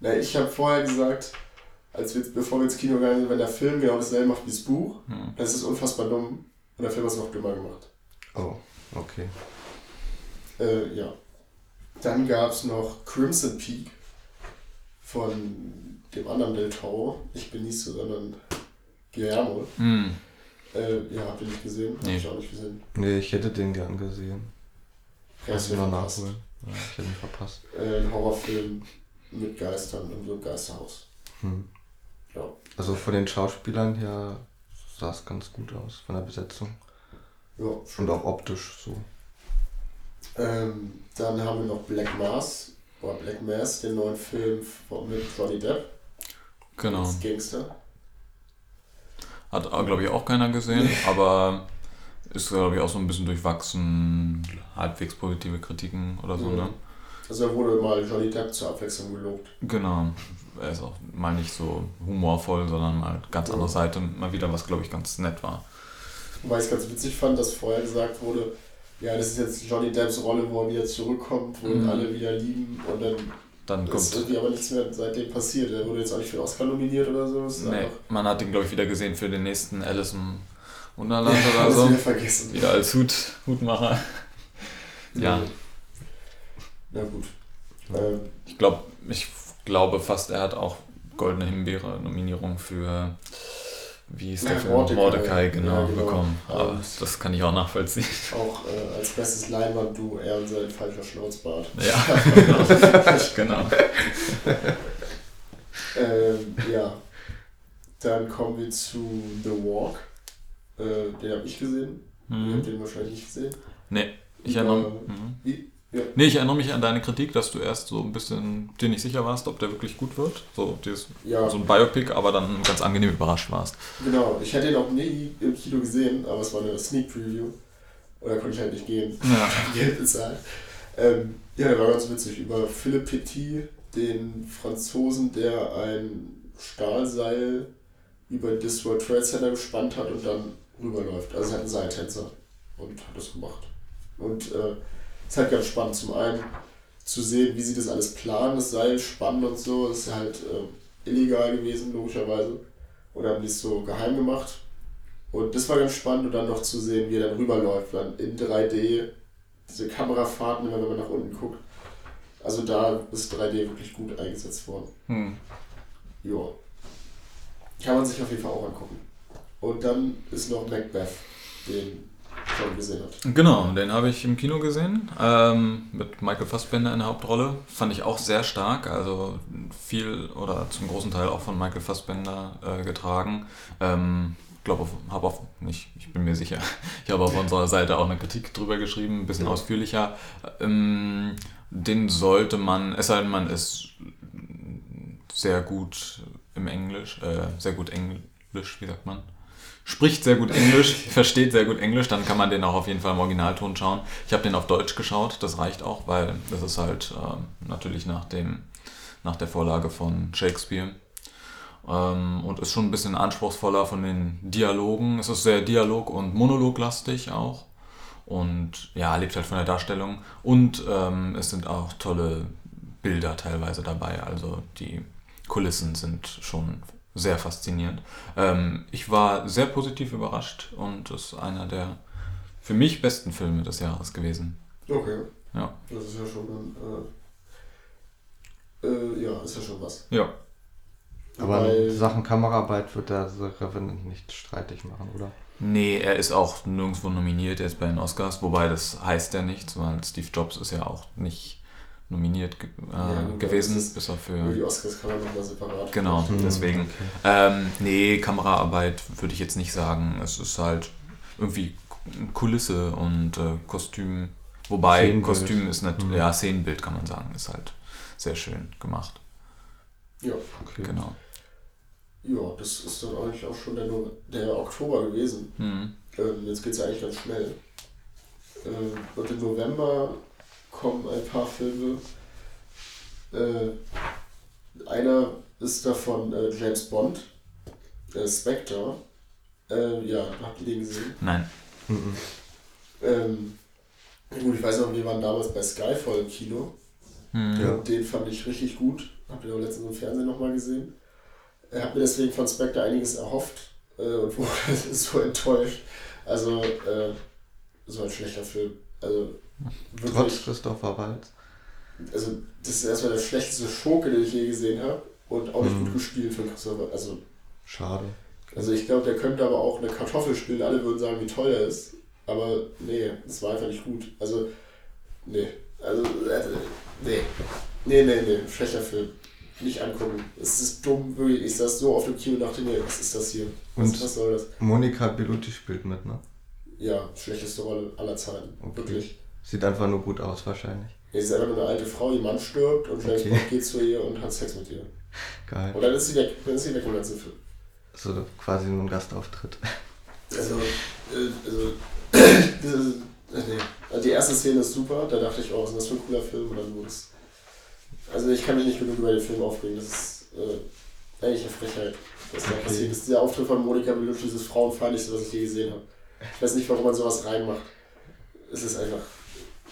na, ich habe vorher gesagt, als wir, bevor wir ins Kino gegangen sind, wenn der Film genau dasselbe macht wie das Buch, Hm. dann ist es unfassbar dumm und der Film hat es noch dümmer gemacht. Oh, okay. Äh, ja. Dann gab es noch Crimson Peak von dem anderen Del Toro, nicht Benicio, sondern Guillermo. Hm. Äh, ja, habt ihr nicht gesehen? Hab Nee. ich auch nicht gesehen. Nee, ich hätte den gern gesehen. Ja, ich mir noch verpasst. nachholen. Ja, ich hätte ihn verpasst. Äh, ein Horrorfilm mit Geistern in so einem Geisterhaus. Hm. Ja. Also von den Schauspielern her sah es ganz gut aus, von der Besetzung. Ja, Und auch optisch so. Ähm, dann haben wir noch Black Mass, oder Black Mass, den neuen Film von, mit Johnny Depp Genau. als Gangster. Hat, glaube ich, auch keiner gesehen, aber ist, glaube ich, auch so ein bisschen durchwachsen, halbwegs positive Kritiken oder so, Ja. ne? Also da wurde mal Johnny Depp zur Abwechslung gelobt. Genau. Er ist auch mal nicht so humorvoll, sondern mal ganz Ja. andere Seite. Mal wieder was, glaube ich, ganz nett war. Wobei ich es ganz witzig fand, dass vorher gesagt wurde, ja, das ist jetzt Johnny Depps Rolle, wo er wieder zurückkommt, wo ihn Mhm. alle wieder lieben und dann Dann ist kommt. irgendwie aber nichts mehr seitdem passiert. Er wurde jetzt auch nicht für den Oscar nominiert oder so. Ist Nee, man hat ihn, glaube ich, wieder gesehen für den nächsten Alice im Wunderland oder alles so. wieder vergessen. Wieder als Hut, Hutmacher. Ja. Na gut. Ähm, Ich glaube, ich glaube fast, er hat auch Goldene Himbeere-Nominierung für, wie ist der Ja, Film? Mordecai. Mordecai, genau, Ja, genau. bekommen. Aber Und- das kann ich auch nachvollziehen. auch äh, als bestes Leinwand-Duo er und sein falscher Schnauzbart. Ja, genau. Ähm, ja. Dann kommen wir zu The Walk. Äh, den habe ich gesehen. Ihr habt Mhm. den wahrscheinlich nicht gesehen. Nee, ich Über- erinnere, mhm. Ja. nee, ich erinnere mich an deine Kritik, dass du erst so ein bisschen dir nicht sicher warst, ob der wirklich gut wird. So, dieses, Ja, so ein Biopic, aber dann ganz angenehm überrascht warst. genau. Ich hätte ihn auch nie im Kino gesehen, aber es war eine Sneak Preview. Da konnte ich halt nicht gehen. Ja. Geld. Ähm, ja, der war ganz witzig. Über Philipp Petit, den Franzosen, der ein Stahlseil über das World Trade Center gespannt hat und dann rüberläuft. Also er hat einen Seiltänzer und hat das gemacht. Und äh, ist halt ganz spannend. Zum einen zu sehen, wie sie das alles planen, das Seil spannen und so. Das ist halt äh, illegal gewesen, logischerweise. Dann haben die es so geheim gemacht. Und das war ganz spannend und dann noch zu sehen, wie er dann rüberläuft, dann in 3D, diese Kamerafahrten, wenn man nach unten guckt. Also da ist 3D wirklich gut eingesetzt worden. Hm. Ja. Kann man sich auf jeden Fall auch angucken. Und dann ist noch Macbeth, den schon gesehen hat. Genau, den habe ich im Kino gesehen, ähm, mit Michael Fassbender in der Hauptrolle. Fand ich auch sehr stark, also viel oder zum großen Teil auch von Michael Fassbender äh, getragen. Ähm, glaube, habe auch nicht, ich bin mir sicher, ich habe auf unserer Seite auch eine Kritik drüber geschrieben, ein bisschen Ja. ausführlicher. Ähm, den sollte man, es sei denn, man ist sehr gut im Englisch, äh, sehr gut Englisch, wie sagt man? Spricht sehr gut Englisch, versteht sehr gut Englisch, dann kann man den auch auf jeden Fall im Originalton schauen. Ich habe den auf Deutsch geschaut, das reicht auch, weil das ist halt ähm, natürlich nach, dem, nach der Vorlage von Shakespeare. Ähm, und ist schon ein bisschen anspruchsvoller von den Dialogen. Es ist sehr dialog- und monologlastig auch. Und ja, lebt halt von der Darstellung. Und ähm, es sind auch tolle Bilder teilweise dabei. Also die Kulissen sind schon sehr faszinierend. Ähm, ich war sehr positiv überrascht und es ist einer der für mich besten Filme des Jahres gewesen. Okay. Ja. Das ist ja schon ein, äh, äh, ja, ist ja schon was. Ja. Aber Weil- in Sachen Kameraarbeit wird der The Revenant nicht streitig machen, oder? Nee, er ist auch nirgendwo nominiert, er ist bei den Oscars, wobei das heißt ja nichts, weil Steve Jobs ist ja auch nicht nominiert äh, Ja, gewesen, das ist- bis auf Über die für. Oscars kann man nochmal separat. Genau, sprechen. deswegen. Okay. Ähm, nee, Kameraarbeit würde ich jetzt nicht sagen. Es ist halt irgendwie Kulisse und äh, Kostüm. Wobei Szenenbild. Kostüm ist nicht, Mhm. ja, Szenenbild kann man sagen, ist halt sehr schön gemacht. Ja. Okay. Genau. ja, das ist dann eigentlich auch schon der, No- der Oktober gewesen. Mhm. Ähm, jetzt geht es ja eigentlich ganz schnell. Ähm, und im November kommen ein paar Filme. Äh, einer ist davon äh, James Bond, äh, Spectre. Äh, ja, habt ihr den gesehen? Nein. Mhm. Ähm, gut, ich weiß noch, wir waren damals bei Skyfall im Kino. Mhm. Ja. Den fand ich richtig gut. Habt ihr auch letztens im Fernsehen nochmal gesehen. Er hat mir deswegen von Spectre einiges erhofft äh, und wurde so enttäuscht. Also, äh, so ein schlechter Film. Also, Trotz wirklich. Christopher Waltz. Also, das ist erstmal der schlechteste Schurke, den ich je gesehen habe. Und auch nicht Mhm. gut gespielt von Christopher. Also, Schade. also ich glaube, der könnte aber auch eine Kartoffel spielen. Alle würden sagen, wie toll er ist. Aber nee, das war einfach nicht gut. Also, nee. Also, äh, nee. Nee, nee, nee. Schlechter Film. Nicht angucken. Es ist dumm, wirklich. Ich saß so auf dem Kino und dachte mir, was ist das hier? Was, Und- was soll das? Monika Bellucci spielt mit, ne? Ja, schlechteste Rolle aller Zeiten. Okay. Wirklich. Sieht einfach nur gut aus, wahrscheinlich. Nee, sie ist einfach nur eine alte Frau, ihr Mann stirbt und James Okay. Bond geht zu ihr und hat Sex mit ihr. Geil. Und dann ist sie weg. Dann ist sie weg im ganzen Film. Also quasi nur ein Gastauftritt. Also, äh, also, äh, nee. Also die erste Szene ist super, da dachte ich, oh, was ist das für ein cooler Film? Wurde es Also ich kann mich nicht genug über den Film aufregen. Das ist äh, eigentlich eine Frechheit, was da Okay. passiert ist. Dieser Auftritt von Monika Bellucci ist das Frauenfeindlichste, was ich je gesehen habe. Ich weiß nicht, warum man sowas reinmacht. Es ist einfach...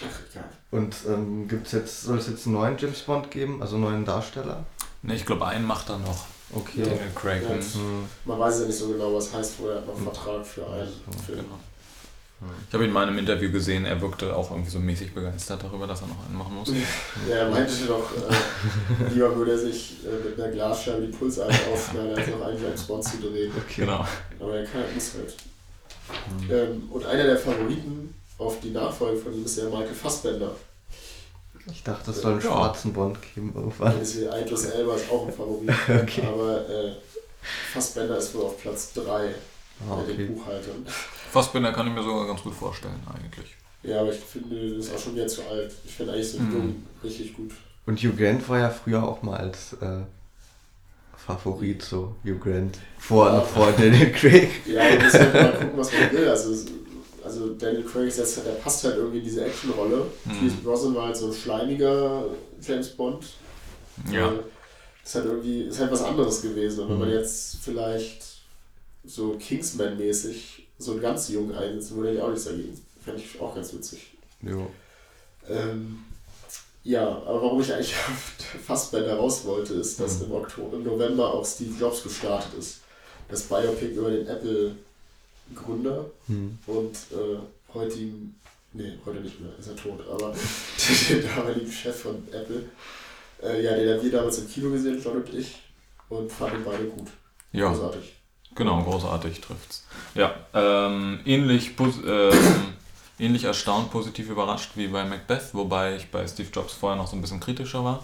Ach, egal. Und ähm, gibt's jetzt, soll es jetzt einen neuen James Bond geben, also einen neuen Darsteller? Ne, ich glaube, einen macht er noch. Okay. Ja. Daniel Craig. Ja. hm. Hm. Man weiß ja nicht so genau, was heißt, wo er hat noch einen Vertrag für einen So, Film. Genau. Ich habe ihn mal in einem Interview gesehen, er wirkte auch irgendwie so mäßig begeistert darüber, dass er noch einen machen muss. Ja, er meinte doch, äh, lieber würde er sich äh, mit einer Glasscheibe die Pulsadern aufschneiden, als noch einen James Bond zu drehen. Genau. Aber er kann, muss halt. Hm. Ähm, und einer der Favoriten auf die Nachfolge von ihm ist ja Michael Fassbender. Ich dachte, es soll einen Ja. schwarzen Bond geben irgendwann. Hier Idris Elba ist auch ein Favorit. Okay. Aber äh, Fassbender ist wohl auf Platz 3 Ah, bei den okay. Buchhaltern. Fassbinder kann ich mir sogar ganz gut vorstellen, eigentlich. Ja, aber ich finde, das ist auch schon wieder zu alt. Ich finde eigentlich so Mhm. richtig gut. Und Hugh Grant war ja früher auch mal als äh, Favorit, so Hugh Grant. Vor, Ja. vor Daniel Craig. Ja, wir müssen halt mal gucken, was man will. Also, also Daniel Craig ist jetzt, der passt halt irgendwie in diese Actionrolle. Mhm. Pierce Brosnan war halt so ein schleimiger James Bond. Ja. Äh, Ist halt irgendwie, ist halt was anderes gewesen. Und wenn man Mhm. jetzt vielleicht so Kingsman-mäßig so einen ganz jungen einsetzen würde, hätte ich auch nichts dagegen. Fände ich auch ganz witzig. Jo. Ähm, ja, aber warum ich eigentlich auf Fassbender raus wollte, ist, dass Mhm. im, Oktober, im November auch Steve Jobs gestartet ist. Das Biopic über den Apple-Gründer Hm. und äh, heutigen, nee, heute nicht mehr, ist er tot, aber den damaligen Chef von Apple. Äh, ja, den haben wir damals im Kino gesehen, John und ich, und fanden beide gut. Ja, Großartig. genau, großartig trifft's. Ja, ähm, ähnlich, ähm, ähnlich erstaunt, positiv überrascht wie bei Macbeth, wobei ich bei Steve Jobs vorher noch so ein bisschen kritischer war,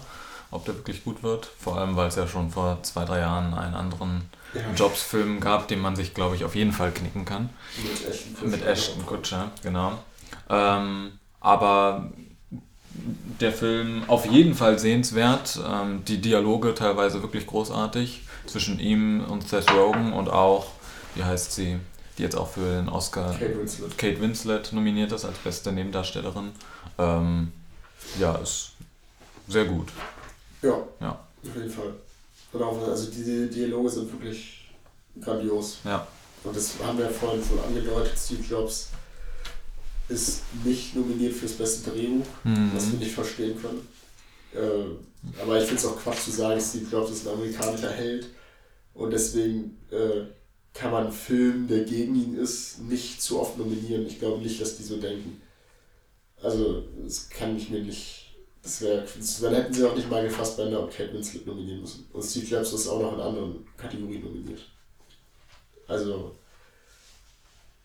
ob der wirklich gut wird. Vor allem, weil es ja schon vor zwei, drei Jahren einen anderen Ja, Jobs-Film gab, den man sich, glaube ich, auf jeden Fall knicken kann. mit Ashton Kutcher. Mit Ashton Kutcher, genau. Ähm, aber der Film auf jeden Fall sehenswert. Ähm, die Dialoge teilweise wirklich großartig zwischen ihm und Seth Rogen und auch, wie heißt sie, die jetzt auch für den Oscar Kate Winslet. Kate Winslet nominiert ist als beste Nebendarstellerin. Ähm, ja, ist sehr gut. Ja, Ja. auf jeden Fall. Also die Dialoge sind wirklich grandios. Ja. Und das haben wir ja vorhin schon angedeutet, Steve Jobs ist nicht nominiert fürs beste Drehbuch, was wir Mhm. nicht verstehen können. Äh, aber ich finde es auch Quatsch zu sagen, Steve Jobs ist ein amerikanischer Held und deswegen äh, kann man einen Film, der gegen ihn ist, nicht zu oft nominieren. Ich glaube nicht, dass die so denken. Also, das kann ich mir nicht. Das wäre. Dann hätten sie auch nicht Michael Fassbender und Kate Winslet nominieren müssen. Und Steve Jobs ist auch noch in anderen Kategorien nominiert. Also.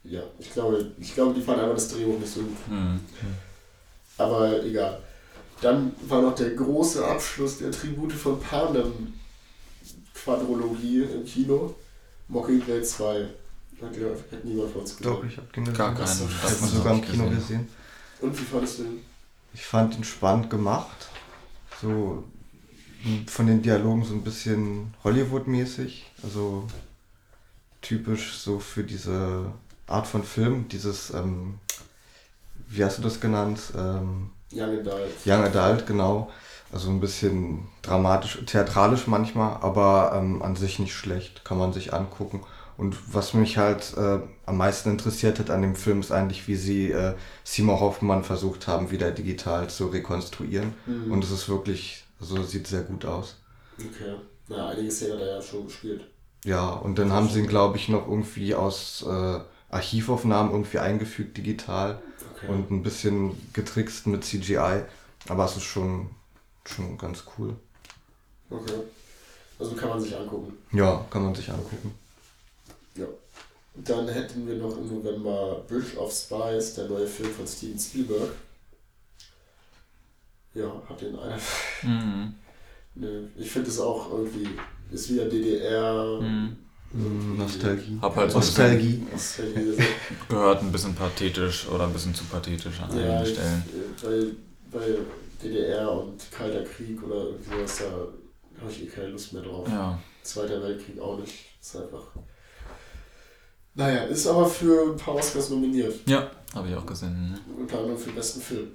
Ja, ich glaube, ich glaube, die fanden einfach das Drehbuch nicht so gut. Mhm. Aber egal. Dann war noch der große Abschluss der Tribute von Panem Quadrologie im Kino. Mockingjay 2. Hat, hat niemand von uns gesehen. Doch, ich habe den gesehen. Gar keinen. Ich das habe hab ihn sogar im Kino gesehen. gesehen. Und wie fandest du ihn? Ich fand ihn spannend gemacht. So von den Dialogen so ein bisschen Hollywood-mäßig. Also typisch so für diese Art von Film. Dieses, ähm, wie hast du das genannt? Ähm, Young Adult. Young Adult, genau. Also ein bisschen dramatisch, theatralisch manchmal, aber ähm, an sich nicht schlecht, kann man sich angucken. Und was mich halt äh, am meisten interessiert hat an dem Film ist eigentlich, wie sie äh, Seymour Hoffmann versucht haben, wieder digital zu rekonstruieren. Mhm. Und es ist wirklich, also sieht sehr gut aus. Okay. Na, einige Szenen hat er ja schon gespielt. Ja, und dann haben sie ihn, glaube ich, noch irgendwie aus äh, Archivaufnahmen irgendwie eingefügt digital Okay. und ein bisschen getrickst mit CGI. Aber es ist schon, schon ganz cool. okay. Also kann man sich angucken. Ja, kann man sich angucken. Dann hätten wir noch im November Bridge of Spies, der neue Film von Steven Spielberg. Ja, hat den einer. Mhm. Ne, ich finde es auch irgendwie, ist wieder DDR. Mhm. Mm, Nostalgie. Hab halt so ein bisschen Nostalgie. Nostalgie. gehört, ein bisschen pathetisch oder ein bisschen zu pathetisch an Ja, einigen Stellen. weil, weil DDR und Kalter Krieg oder irgendwie sowas, da habe ich eh keine Lust mehr drauf. Ja. Zweiter Weltkrieg auch nicht. Ist einfach. Naja, ist aber für ein paar Oscars nominiert. Ja, habe ich auch gesehen. ne? Unter anderem für den besten Film.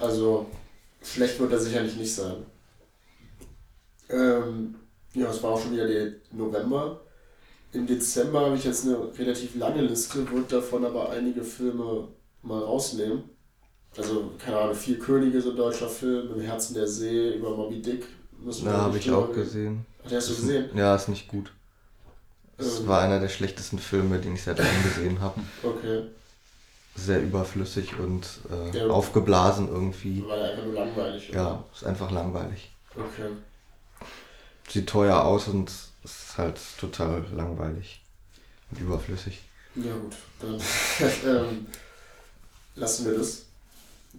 Also, schlecht wird er sicherlich nicht sein. Ähm, ja, es war auch schon wieder der November. Im Dezember habe ich jetzt eine relativ lange Liste, würde davon aber einige Filme mal rausnehmen. Also, keine Ahnung, Vier Könige, so ein deutscher Film, Im Herzen der See, über Moby Dick. Müssen wir Ja, habe ich auch reden. gesehen. Ach, den hast du gesehen? Ja, ist nicht gut. Es Ähm. war einer der schlechtesten Filme, den ich seit langem gesehen habe. Okay, Sehr überflüssig und äh, Ja. aufgeblasen irgendwie. war einfach nur langweilig. oder? Ja, ist einfach langweilig. Okay. Sieht teuer aus und ist halt total langweilig und überflüssig. Ja gut, dann ähm, lassen wir das.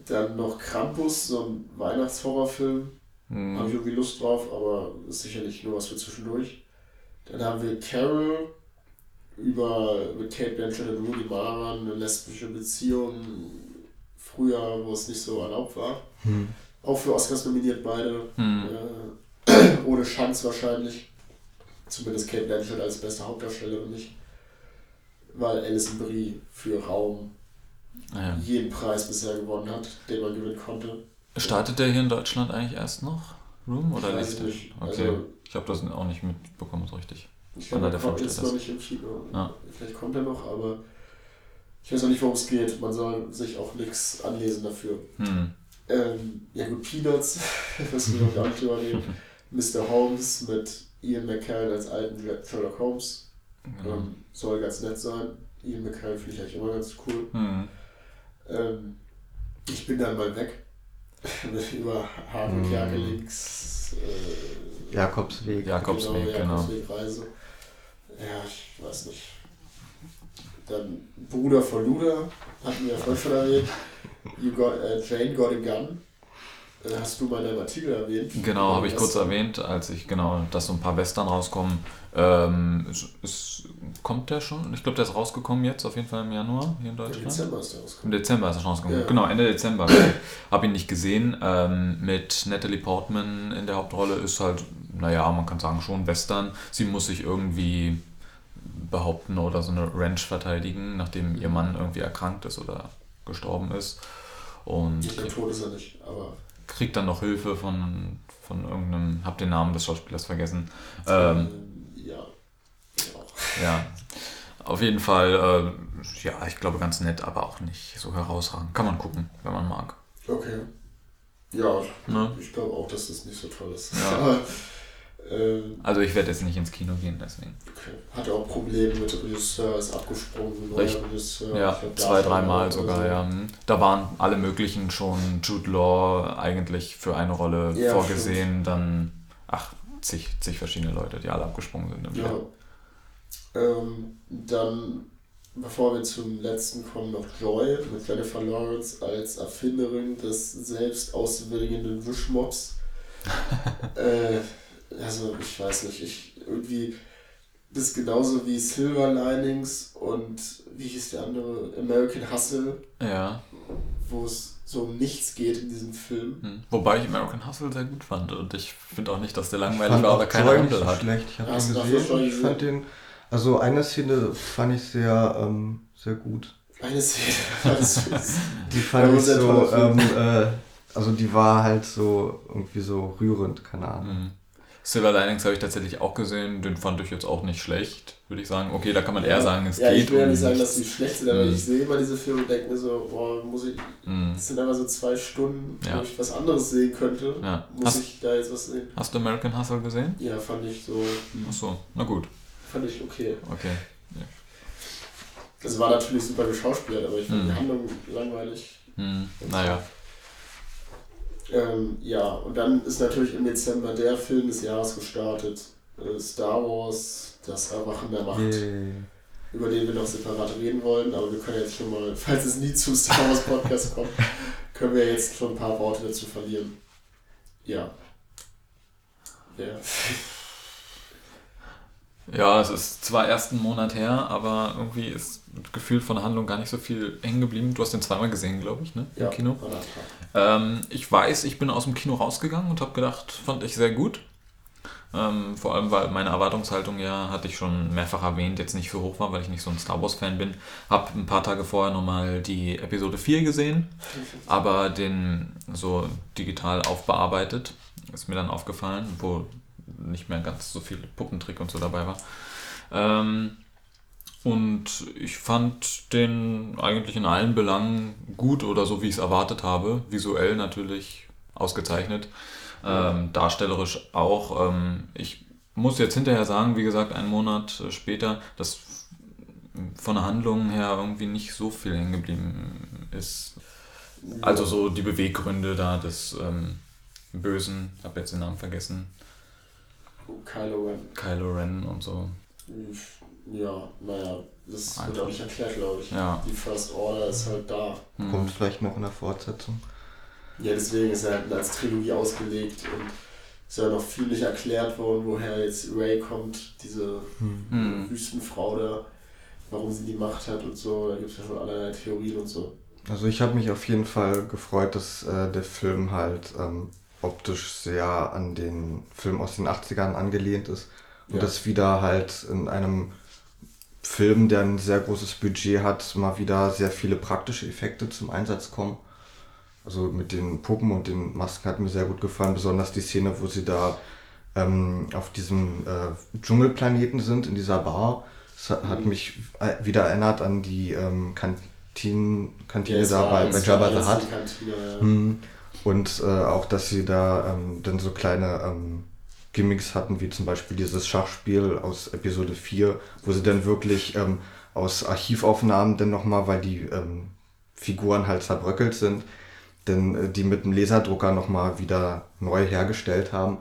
Dann noch Krampus, so ein Weihnachtshorrorfilm. Hm. Habe ich irgendwie Lust drauf, aber ist sicherlich nur was für zwischendurch. Dann haben wir Carol über mit Kate Blanchett und Rooney Mara eine lesbische Beziehung früher, wo es nicht so erlaubt war. Hm. Auch für Oscars nominiert beide. Hm. Äh, ohne Chance wahrscheinlich. Zumindest Kate Blanchett als beste Hauptdarstellerin nicht. Weil Alison Brie für Raum Ja. jeden Preis bisher gewonnen hat, den man gewinnen konnte. Startet der hier in Deutschland eigentlich erst noch? Room oder Ich nicht. Okay. Also- ich habe das auch nicht mitbekommen, so richtig. Ich glaube, der kommt jetzt noch das? nicht im Kino. Ah. Vielleicht kommt er noch, aber ich weiß auch nicht, worum es geht. Man soll sich auch nichts anlesen dafür. Hm. Ähm, ja gut, Peanuts, müssen wir noch gar nicht drüber reden. Mr. Holmes mit Ian McKellen als alten Sherlock Holmes. Genau. Ähm, soll ganz nett sein. Ian McKellen finde ich eigentlich immer ganz cool. Hm. Ähm, ich bin dann mal weg. Über Mm. Kerkelings äh, Jakobsweg. Jakobsweg, genau. Jakobswegreise. Ja, ich weiß nicht. Dann Bruder von Luda, hatten wir ja vorhin schon erwähnt. You got, äh, Jane got a gun. Äh, hast du mal in deinem Artikel erwähnt. Genau, habe ich kurz erwähnt, als ich genau, dass so ein paar Western rauskommen. Ähm, es, es, kommt der schon? Ich glaube, der ist rausgekommen jetzt, auf jeden Fall im Januar hier in Im Deutschland. Dezember ist der Im rausgekommen. Dezember ist er schon rausgekommen. Ja. Genau, Ende Dezember. Habe ihn nicht gesehen. Ähm, mit Natalie Portman in der Hauptrolle ist halt, naja, man kann sagen schon Western. Sie muss sich irgendwie behaupten oder so eine Ranch verteidigen, nachdem ihr Mann irgendwie erkrankt ist oder gestorben ist. Und Ich glaube, tot ist er nicht, aber kriegt dann noch Hilfe von, von irgendeinem, hab den Namen des Schauspielers vergessen. Ähm, ähm, ja. ja. ja, auf jeden Fall, äh, ja, ich glaube ganz nett, aber auch nicht so herausragend. Kann man gucken, wenn man mag. Okay. Ja, Ne? ich glaube auch, dass das nicht so toll ist. Ja. Ähm, Also ich werde jetzt nicht ins Kino gehen, deswegen. okay. Hatte auch Probleme mit Regisseur, ist abgesprungen, neuer. Regisseur. Ja, zwei, dreimal sogar, so. ja. hm. Da waren alle möglichen schon Jude Law eigentlich für eine Rolle Ja, vorgesehen, dann, ach, zig, zig verschiedene Leute, die alle abgesprungen sind. Ja. Ähm, dann, bevor wir zum letzten kommen, noch Joy mit Jennifer Lawrence als Erfinderin des selbst auswilligenden Wischmops. äh, also, ich weiß nicht, ich irgendwie. Das ist genauso wie Silver Linings und wie hieß der andere? American Hustle, Ja. wo es so um nichts geht in diesem Film. Hm. Wobei ich American Hustle sehr gut fand und ich finde auch nicht, dass der langweilig war oder keine Handel so hat. schlecht. Ich habe den gesehen. Ich fand den. Also eine Szene fand ich sehr, ähm, sehr gut. Eine Szene. Die fand ich so, ähm, äh, also die war halt so irgendwie so rührend, keine Ahnung. Mhm. Silver Linings habe ich tatsächlich auch gesehen, den fand ich jetzt auch nicht schlecht, würde ich sagen. Okay, da kann man eher sagen, es ja, geht ich will ja nicht sagen, dass die schlecht sind, aber Mhm. ich sehe immer diese Filme und denke mir so, boah, muss ich, Mhm. das sind aber so zwei Stunden, Ja. wo ich was anderes sehen könnte. Ja. Muss Hast, ich da jetzt was sehen? hast du American Hustle gesehen? Ja, fand ich so, Achso, na gut, fand ich okay. okay. Es war natürlich super geschauspielert, aber ich fand Mhm. die Handlung langweilig. Hm, naja, Ähm, ja, und dann ist natürlich im Dezember der Film des Jahres gestartet. Äh, Star Wars, das Erwachen der Macht. Yay. über den wir noch separat reden wollen, aber wir können jetzt schon mal, falls es nie zum Star Wars Podcast kommt, können wir jetzt schon ein paar Worte dazu verlieren. Ja. Ja. Ja, es ist zwar erst einen Monat her, aber irgendwie ist gefühlt von der Handlung gar nicht so viel hängen geblieben. Du hast den zweimal gesehen, glaube ich, ne? Im ja. Kino. Ähm, ich weiß, ich bin aus dem Kino rausgegangen und habe gedacht, fand ich sehr gut. Ähm, vor allem, weil meine Erwartungshaltung ja, hatte ich schon mehrfach erwähnt, jetzt nicht so hoch war, weil ich nicht so ein Star Wars-Fan bin. Hab ein paar Tage vorher nochmal die Episode 4 gesehen, aber den so digital aufbearbeitet. Ist mir dann aufgefallen, wo nicht mehr ganz so viel Puppentrick und so dabei war. Ähm, und ich fand den eigentlich in allen Belangen gut oder so, wie ich es erwartet habe. Visuell natürlich ausgezeichnet. Ähm, darstellerisch auch. Ähm, ich muss jetzt hinterher sagen, wie gesagt, einen Monat später, dass von der Handlung her irgendwie nicht so viel hängen geblieben ist. Also so die Beweggründe da des ähm, Bösen, ich habe jetzt den Namen vergessen. Kylo Ren. Kylo Ren und so. Ja, naja, das Einfach. wird auch nicht erklärt, glaube ich. Ja. Die First Order ist halt da. Hm. Kommt vielleicht noch in der Fortsetzung. Ja, deswegen ist er halt als Trilogie ausgelegt und ist ja noch viel nicht erklärt worden, woher jetzt Ray kommt, diese hm. Wüstenfrau da, warum sie die Macht hat und so. Da gibt es ja schon allerlei Theorien und so. Also ich habe mich auf jeden Fall gefreut, dass äh, der Film halt ähm, optisch sehr an den Film aus den 80ern angelehnt ist. Und ja. dass wieder halt in einem Film, der ein sehr großes Budget hat, mal wieder sehr viele praktische Effekte zum Einsatz kommen. Also mit den Puppen und den Masken hat mir sehr gut gefallen, besonders die Szene, wo sie da ähm, auf diesem äh, Dschungelplaneten sind, in dieser Bar. Das hat, hat mich äh, wieder erinnert an die ähm, Kantine, Kantine ja, da bei, bei Jabba the Hutt. Ja. Mhm. Und äh, auch, dass sie da ähm, dann so kleine ähm, Gimmicks hatten, wie zum Beispiel dieses Schachspiel aus Episode 4, wo sie dann wirklich ähm, aus Archivaufnahmen dann nochmal, weil die ähm, Figuren halt zerbröckelt sind, denn äh, die mit dem Laserdrucker nochmal wieder neu hergestellt haben.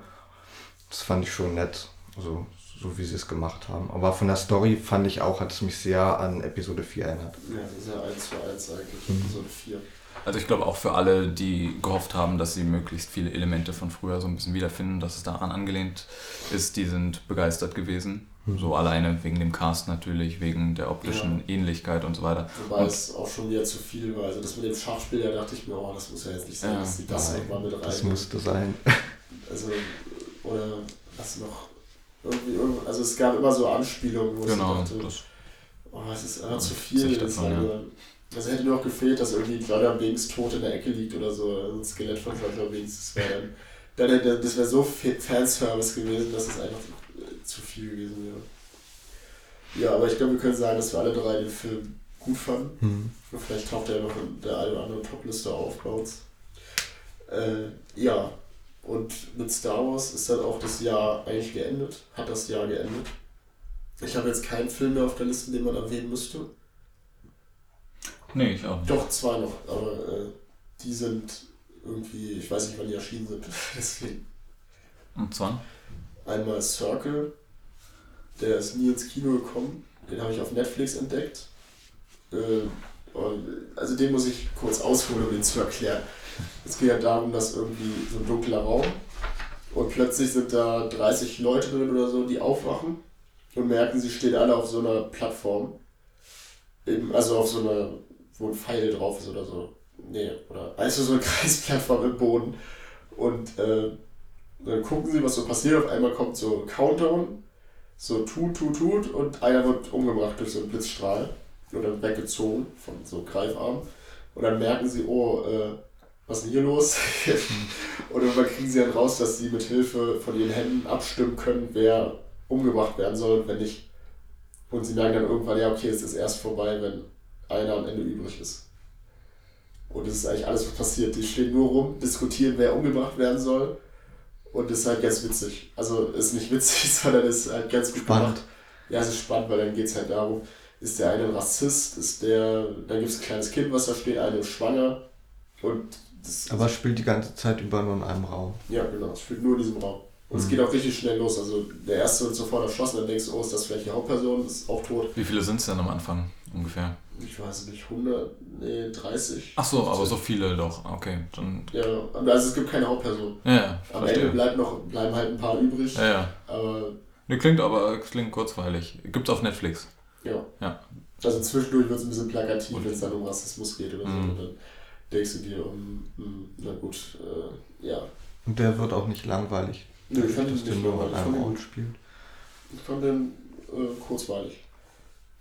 Das fand ich schon nett, also so wie sie es gemacht haben. Aber von der Story fand ich auch, hat es mich sehr an Episode 4 erinnert. Ja, das ist ja 1 zu 1 eigentlich, mhm. Episode 4. Also ich glaube auch für alle, die gehofft haben, dass sie möglichst viele Elemente von früher so ein bisschen wiederfinden, dass es daran angelehnt ist, die sind begeistert gewesen. Mhm. So alleine wegen dem Cast natürlich, wegen der optischen ja. Ähnlichkeit und so weiter. Wobei und es auch schon wieder zu viel war. Also das mit dem Schachspiel, da dachte ich mir, oh, das muss ja jetzt nicht sein, ja, dass sie das nochmal mit rein. Das musste sein. Also, oder was noch? Irgendwie, irgendwie, also es gab immer so Anspielungen, wo genau, ich dachte, oh, es ist einfach zu viel. Davon, ja. Also hätte nur noch gefehlt, dass irgendwie Claudia Binks tot in der Ecke liegt oder so. Also ein Skelett von Claudia Binks. Das wäre dann, dann, das wäre so Fanservice gewesen, dass es einfach zu viel gewesen wäre. Ja, aber ich glaube, wir können sagen, dass wir alle drei den Film gut fanden. Mhm. Und vielleicht taucht er noch in der einen oder anderen Topliste auf bei uns. Äh, ja, und mit Star Wars ist dann auch das Jahr eigentlich geendet. Hat das Jahr geendet. Ich habe jetzt keinen Film mehr auf der Liste, den man erwähnen müsste. Nee, ich auch nicht. Doch, zwei noch, aber äh, die sind irgendwie, ich weiß nicht, wann die erschienen sind. Deswegen. Und zwar? Einmal Circle, der ist nie ins Kino gekommen. Den habe ich auf Netflix entdeckt. Äh, also den muss ich kurz ausholen, um den zu erklären. Es geht ja darum, dass irgendwie so ein dunkler Raum und plötzlich sind da 30 Leute drin oder so, die aufwachen und merken, sie stehen alle auf so einer Plattform. also auf so einer wo ein Pfeil drauf ist oder so. Nee, oder also so eine Kreisplattform im Boden. Und äh, dann gucken sie, was so passiert. Auf einmal kommt so ein Countdown, so tut, tut, tut und einer wird umgebracht durch so einen Blitzstrahl oder weggezogen von so einem Greifarm. Und dann merken sie, oh, äh, was ist denn hier los? und irgendwann kriegen sie dann raus, dass sie mit Hilfe von ihren Händen abstimmen können, wer umgebracht werden soll und wenn nicht. Und sie merken dann irgendwann, ja, okay, es ist erst vorbei, wenn einer am Ende übrig ist. Und das ist eigentlich alles, was passiert. Die stehen nur rum, diskutieren, wer umgebracht werden soll. Und das ist halt ganz witzig. Also ist nicht witzig, sondern ist halt ganz gut spannend. gemacht. Ja, es ist spannend, weil dann geht es halt darum, ist der eine ein Rassist, ist der, dann gibt es ein kleines Kind, was da steht, eine ist schwanger. Und das, Aber es spielt die ganze Zeit über nur in einem Raum. Ja, genau, es spielt nur in diesem Raum. Und mhm. es geht auch richtig schnell los. Also der erste wird sofort erschossen, dann denkst du, oh, ist das vielleicht die Hauptperson, ist auch tot. Wie viele sind es denn am Anfang ungefähr? Ich weiß nicht, 100, nee, 30. Ach so, aber so viele doch, okay. Dann ja, also es gibt keine Hauptperson. Ja, ja Am verstehe. Ende bleibt noch, bleiben halt ein paar übrig. Ja, ja. Aber ne, klingt aber klingt kurzweilig. Gibt's auf Netflix. Ja. ja. Also zwischendurch wird es ein bisschen plakativ, wenn es dann um Rassismus geht oder so. Mhm. Und dann denkst du dir, um, um na gut, äh, ja. Und der wird auch nicht langweilig. Nö, ich fand den nicht nur in einem Ort spielt. Ich fand den äh, kurzweilig.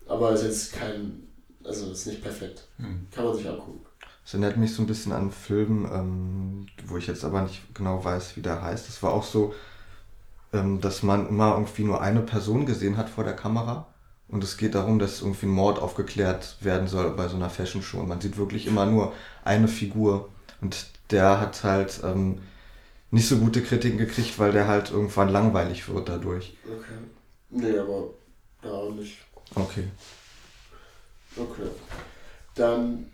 Aber es ist jetzt kein also ist nicht perfekt. Hm. Kann man sich angucken. Das erinnert mich so ein bisschen an einen Film, ähm, wo ich jetzt aber nicht genau weiß, wie der heißt. Das war auch so ähm, dass man immer irgendwie nur eine Person gesehen hat vor der Kamera. Und es geht darum, dass irgendwie ein Mord aufgeklärt werden soll bei so einer Fashion Show. Und man sieht wirklich immer nur eine Figur. Und der hat halt ähm, nicht so gute Kritiken gekriegt, weil der halt irgendwann langweilig wird dadurch. Okay. Nee, aber da auch nicht. Okay. Okay. Dann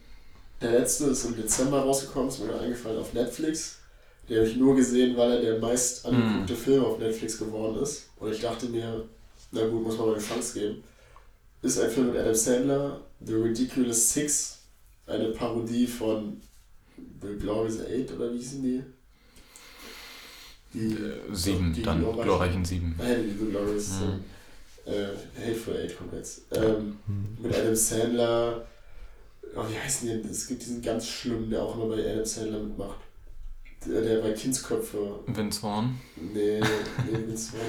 der letzte ist im Dezember rausgekommen, ist mir eingefallen auf Netflix. Den habe ich nur gesehen, weil er der meist angeguckte Film auf Netflix geworden ist. Und ich dachte mir, na gut, muss man mal eine Chance geben. Ist ein Film mit Adam Sandler, The Ridiculous Six, eine Parodie von The Glorious Eight oder wie hießen die? Die Äh, Sieben, die dann glorreichen- glorreichen sieben. Ah, die The Glorious Mhm. Äh, Hateful Eight kommt jetzt. Ähm, mit Adam Sandler. Oh, wie heißen die? denn? Es gibt diesen ganz schlimmen, der auch immer bei Adam Sandler mitmacht. Der, der bei Kindsköpfe. Vince Vaughn. Nee, nee, Vince Vaughn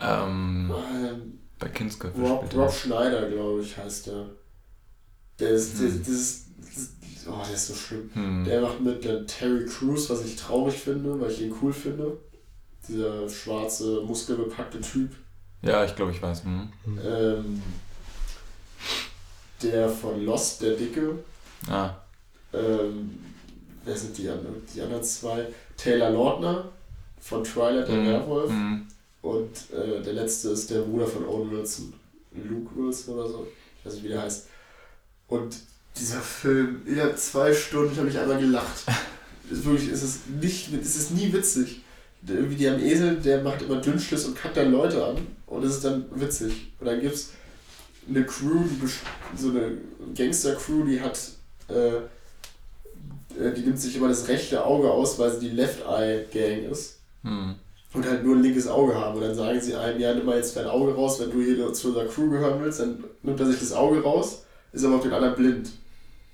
Ähm, Ähm, bei Kindsköpfe Rob, spielt Rob er. Schneider, glaube ich, heißt der. Der ist, der, Hm. das ist, das, oh, der ist so schlimm. Hm. Der macht mit der Terry Crews, was ich traurig finde, weil ich ihn cool finde. Dieser schwarze, muskelbepackte Typ. Ja, ich glaube, ich weiß. Hm. Ähm, der von Lost, der Dicke. Ah, Ähm, wer sind die anderen? Die anderen zwei. Taylor Lautner von Twilight, der hm, Werwolf. hm. Und äh, der letzte ist der Bruder von Owen Wilson. Luke Wilson oder so. Ich weiß nicht, wie der heißt. Und dieser Film, ja, zwei Stunden, ich habe mich einmal gelacht. ist wirklich, ist es nicht, es ist nie witzig. Der- Irgendwie die am Esel, der macht immer Dünnschiss und kackt dann Leute an. Und es ist dann witzig. Und dann gibt es eine Crew, so eine Gangster-Crew, die hat, äh, äh, die nimmt sich immer das rechte Auge aus, weil sie die Left Eye Gang ist Hm. und halt nur ein linkes Auge haben. Und dann sagen sie einem, ja, nimm mal jetzt dein Auge raus, wenn du hier zu unserer Crew gehören willst, dann nimmt er sich das Auge raus, ist aber auf den anderen blind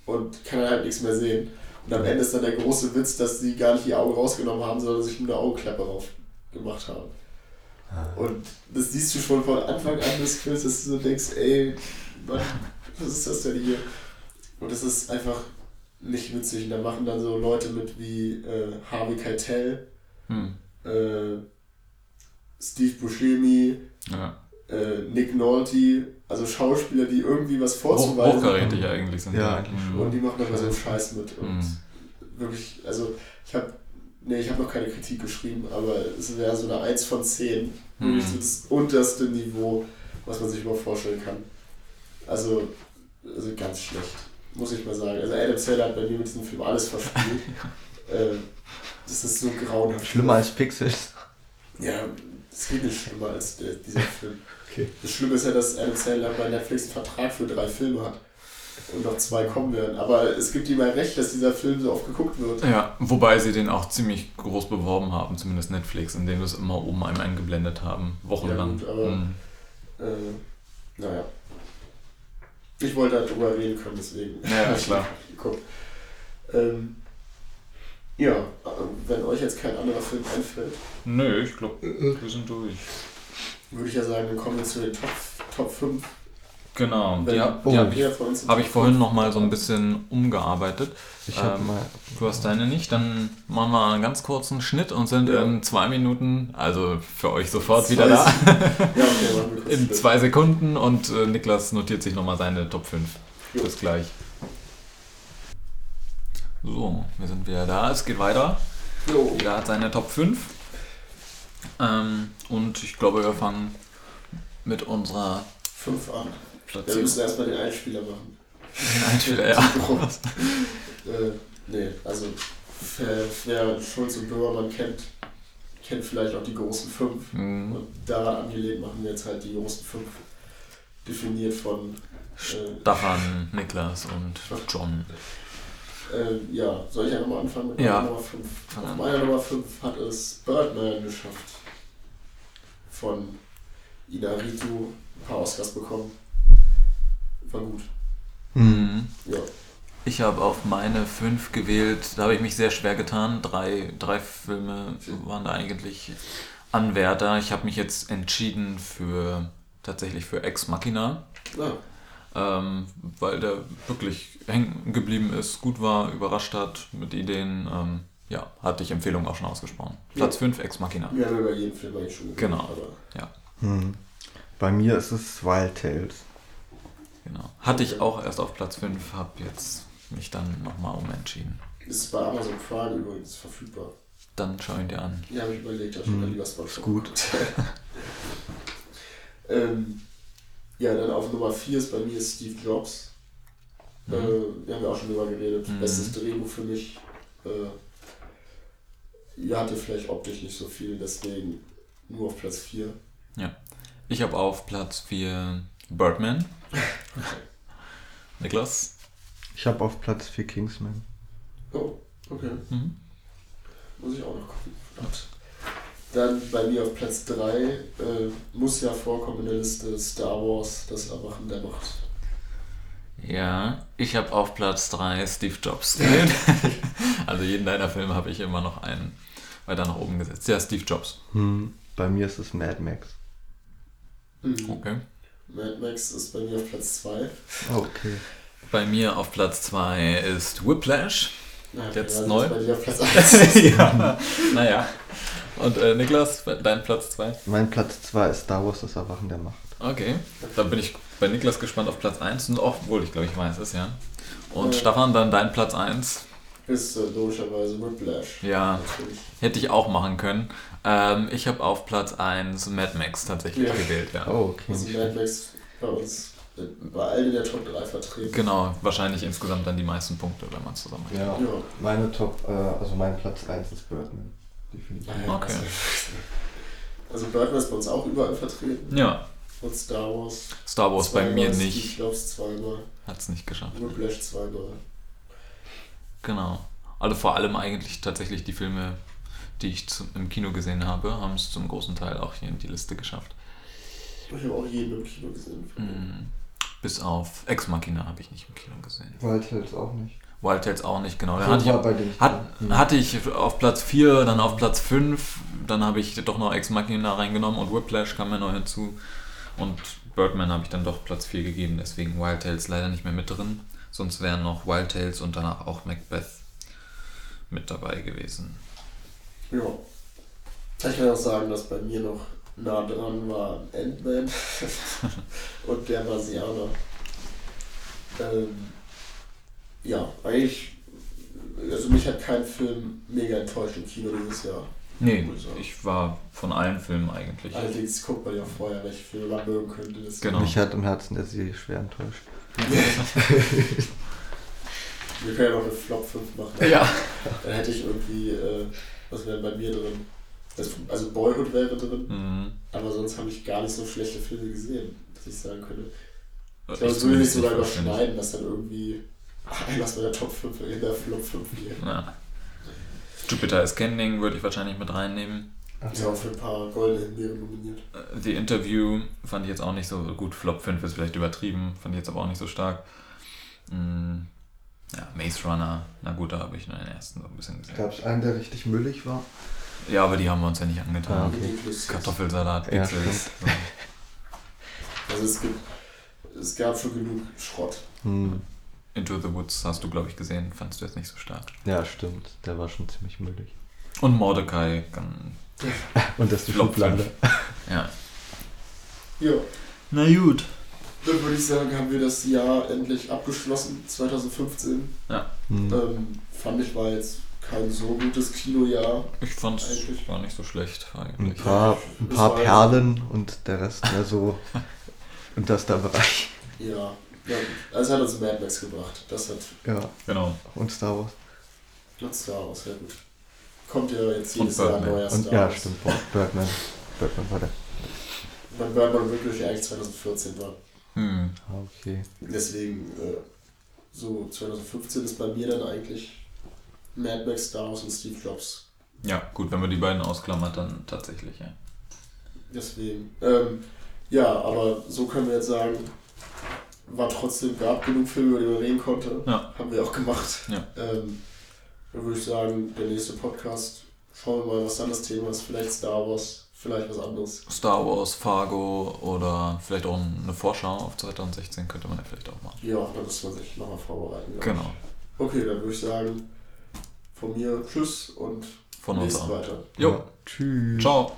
und kann halt nichts mehr sehen. Und am Ende ist dann der große Witz, dass sie gar nicht ihr Auge rausgenommen haben, sondern sich nur eine Augenklappe drauf gemacht haben. Und das siehst du schon von Anfang an des Films, dass du so denkst, ey, Mann, was ist das denn hier? Und das ist einfach nicht witzig. Und da machen dann so Leute mit wie äh, Harvey Keitel, Hm. äh, Steve Buscemi, Ja. Äh, Nick Nolte, also Schauspieler, die irgendwie was Hoch, vorzuweisen hochkarätig eigentlich sind Ja, die. eigentlich Hm. Und die machen aber so einen Scheiß mit. Und Mhm. wirklich, also ich habe nee, ich habe noch keine Kritik geschrieben, aber es wäre so eine 1 von 10. Wirklich so Mhm. das unterste Niveau, was man sich überhaupt vorstellen kann. Also, also ganz schlecht, muss ich mal sagen. Also Adam Sandler hat bei mir mit diesem Film alles verspielt. äh, das ist so grauenhaft. Schlimmer als Pixels. Ja, es geht nicht schlimmer als der, dieser Film. Okay. Das Schlimme ist ja, dass Adam Sandler bei Netflix einen Vertrag für drei Filme hat. Und noch zwei kommen werden. Aber es gibt ihm mal recht, dass dieser Film so oft geguckt wird. Ja, wobei sie den auch ziemlich groß beworben haben, zumindest Netflix, indem sie es immer oben einem eingeblendet haben, wochenlang. Ja, gut, aber- Hm. Äh, naja. Ich wollte halt drüber reden können, deswegen. Ja, ja, klar. Guck. Ähm, ja, äh, wenn euch jetzt kein anderer Film einfällt, Nö, ich glaube, wir sind durch. Würde ich ja sagen, dann kommen wir zu den Top, Top 5. Genau, Wenn die, hab- oh, die habe ich, hab ich vorhin 5 noch mal so ein bisschen umgearbeitet. Ich habe Ähm, mal. Du hast deine nicht, dann machen wir einen ganz kurzen Schnitt und sind Ja. in zwei Minuten, also für euch sofort Zwei wieder da, Ja, okay, machen wir kurz in zwei Sekunden und äh, Niklas notiert sich nochmal seine Top 5. Jo. Bis gleich. So, wir sind wieder da, es geht weiter. Jo. Jeder hat seine Top 5. Ähm, und ich glaube, wir fangen mit unserer Fünf an. Ja, wir Platzierung. müssen erstmal den Einspieler machen. Einspieler, ja. äh, nee, also wer, wer Schulz und Böhmermann kennt, kennt vielleicht auch die großen fünf. Mhm. Und daran angelehnt machen wir jetzt halt die großen fünf. Definiert von, äh, Stefan, Niklas und John. Äh, ja, soll ich einfach mal anfangen mit Ja. meiner Nummer 5? Fang Auf meiner Nummer 5 hat es Birdman geschafft. Von Inaritu ein paar Oscars bekommen. War gut. Mhm. Ja. Ich habe auf meine 5 gewählt, da habe ich mich sehr schwer getan. Drei, drei Filme waren da eigentlich Anwärter. Ich habe mich jetzt entschieden für tatsächlich für Ex Machina, Ja. Ähm, weil der wirklich hängen geblieben ist, gut war, überrascht hat mit Ideen. Ähm, ja, hatte ich Empfehlung auch schon ausgesprochen. Platz 5, Ex Machina. Wir haben über jeden Film eigentlich schon geredet. Genau. Aber Hm. Bei mir ist es Wild Tales. Genau. Hatte ich auch erst auf Platz 5, habe jetzt mich dann nochmal umentschieden. ist bei Amazon Prime übrigens verfügbar. Dann schau ihn dir an. Ja, habe ich überlegt, dass ich Hm. lieber Spot Ist gut. ähm, ja, dann auf Nummer 4 ist bei mir Steve Jobs. Mhm. Äh, wir haben ja auch schon drüber geredet. Mhm. Bestes Drehbuch für mich. Äh, ja, hatte vielleicht optisch nicht so viel, deswegen nur auf Platz 4. Ich habe auf Platz 4 Birdman. Niklas? Ich habe auf Platz 4 Kingsman. Oh, okay. Mhm. Muss ich auch noch gucken. Verdammt. Dann bei mir auf Platz 3 äh, muss ja vorkommen in der Liste Star Wars, das Erwachen der Macht. Ja, ich habe auf Platz 3 Steve Jobs gewählt. also jeden deiner Filme habe ich immer noch einen weiter nach oben gesetzt. Ja, Steve Jobs. Hm. Bei mir ist es Mad Max. Mhm. Okay. Mad Max ist bei mir auf Platz 2. Okay. Bei mir auf Platz 2 ist Whiplash. Ja, Jetzt also neu? Ist bei dir auf Platz 1. ja, naja. Und äh, Niklas, dein Platz 2? Mein Platz 2 ist Star Wars, das Erwachen der Macht. Okay. Da bin ich bei Niklas gespannt auf Platz 1 und obwohl ich glaube, ich weiß es, ja. Und Ja. Stefan, dann dein Platz 1. ist äh, logischerweise Whiplash. Ja, Natürlich. hätte ich auch machen können. Ähm, ich habe auf Platz 1 Mad Max tatsächlich Ja. gewählt, ja. Oh, okay. Also Mad. Max bei uns äh, bei allen in der Top 3 vertreten. Genau, wahrscheinlich insgesamt dann die meisten Punkte, wenn man zusammen Ja, Ja. meine Top, äh, also mein Platz 1 ist Birdman. Definitiv. Okay. Also Birdman ist bei uns auch überall vertreten. Ja, Und Star Wars. Star Wars bei mir nicht. Jobs zweimal. Hat es nicht geschafft. Whiplash zweimal. Genau. Also vor allem eigentlich tatsächlich die Filme, die ich zum, im Kino gesehen habe, haben es zum großen Teil auch hier in die Liste geschafft. Ich habe auch jeden im Kino gesehen. Mhm. Bis auf Ex Machina habe ich nicht im Kino gesehen. Wild Tales auch nicht. Wild Tales auch nicht, genau. Hatte ich, war hat, Hm. hatte ich auf Platz 4, dann auf Platz 5, dann habe ich doch noch Ex Machina reingenommen und Whiplash kam mir neu hinzu. Und Birdman habe ich dann doch Platz 4 gegeben, deswegen Wild Tales leider nicht mehr mit drin. Sonst wären noch Wild Tales und danach auch Macbeth mit dabei gewesen. Ja. Ich kann auch sagen, dass bei mir noch nah dran war Ant-Man und der Marsianer. Ähm, ja, eigentlich, also mich hat kein Film mega enttäuscht im Kino dieses Jahr. Nee, ich war von allen Filmen eigentlich. Allerdings guckt man ja vorher, welche Filme man mögen könnte. Das Genau. Mich hat im Herzen der See schwer enttäuscht. Wir können ja noch eine Flop 5 machen. Ja. Dann hätte ich irgendwie, äh, was wäre bei mir drin? Das, also Boyhood wäre drin, Mhm. aber sonst habe ich gar nicht so schlechte Filme gesehen, dass ich sagen könnte. Ich Ich glaube, es würde sich sogar überschneiden, dass dann irgendwie was bei der Top 5 in der Flop 5 hier. Ja. Jupiter Ascending würde ich wahrscheinlich mit reinnehmen. Ist ja auch für ein paar goldene Himbeeren nominiert. Äh, The Interview fand ich jetzt auch nicht so gut. Flop 5 ist vielleicht übertrieben, fand ich jetzt aber auch nicht so stark. Mm, Ja, Maze Runner, na gut, da habe ich nur den ersten so ein bisschen gesehen. Gab es einen, der richtig müllig war? Ja, aber die haben wir uns ja nicht angetan. Ah, okay. Kartoffelsalat, Ja, Pixels. Also es gibt, es gab schon genug Schrott. Hm. Into the Woods hast du, glaube ich, gesehen. Fandst du jetzt nicht so stark. Ja, stimmt. Der war schon ziemlich müllig. Und Mordecai, Und das ist die Schublade. ja. Ja, Na gut. dann würde ich sagen, haben wir das Jahr endlich abgeschlossen, 2015. Hm. Ähm, fand ich war jetzt kein so gutes Kinojahr. Ich fand es Eigentlich. gar nicht so schlecht Ein eigentlich. paar, ein Das paar war- Perlen und der Rest mehr so unterster Bereich. Ja, ja. Also hat uns Mad Max gebracht. Das hat Ja, Genau. und Star Wars. hat Star Wars, ja gut. Kommt ja jetzt Und jedes Jahr ein neuer Und Star ja, Wars. stimmt. Boah, Birdman. Birdman war der. Bei Birdman wirklich eigentlich 2014 war. Hm. Ah, okay. Deswegen, äh, so 2015 ist bei mir dann eigentlich Mad Max, Star Wars und Steve Jobs. Ja, gut, wenn man die beiden ausklammert, dann tatsächlich, ja. Deswegen. Ähm, ja, aber so können wir jetzt sagen, war trotzdem, gab genug Filme, über die man reden konnte. Ja. Haben wir auch gemacht. Ja. Ähm, dann würde ich sagen, der nächste Podcast, schauen wir mal, was dann das Thema ist. Vielleicht Star Wars, vielleicht was anderes. Star Wars, Fargo oder vielleicht auch eine Vorschau auf 2016 könnte man ja vielleicht auch machen. Ja, da muss man sich nochmal vorbereiten. glaub ich. Genau. Okay, dann würde ich sagen, von mir Tschüss und Von uns weiter. Jo, Ja. Tschüss. ciao.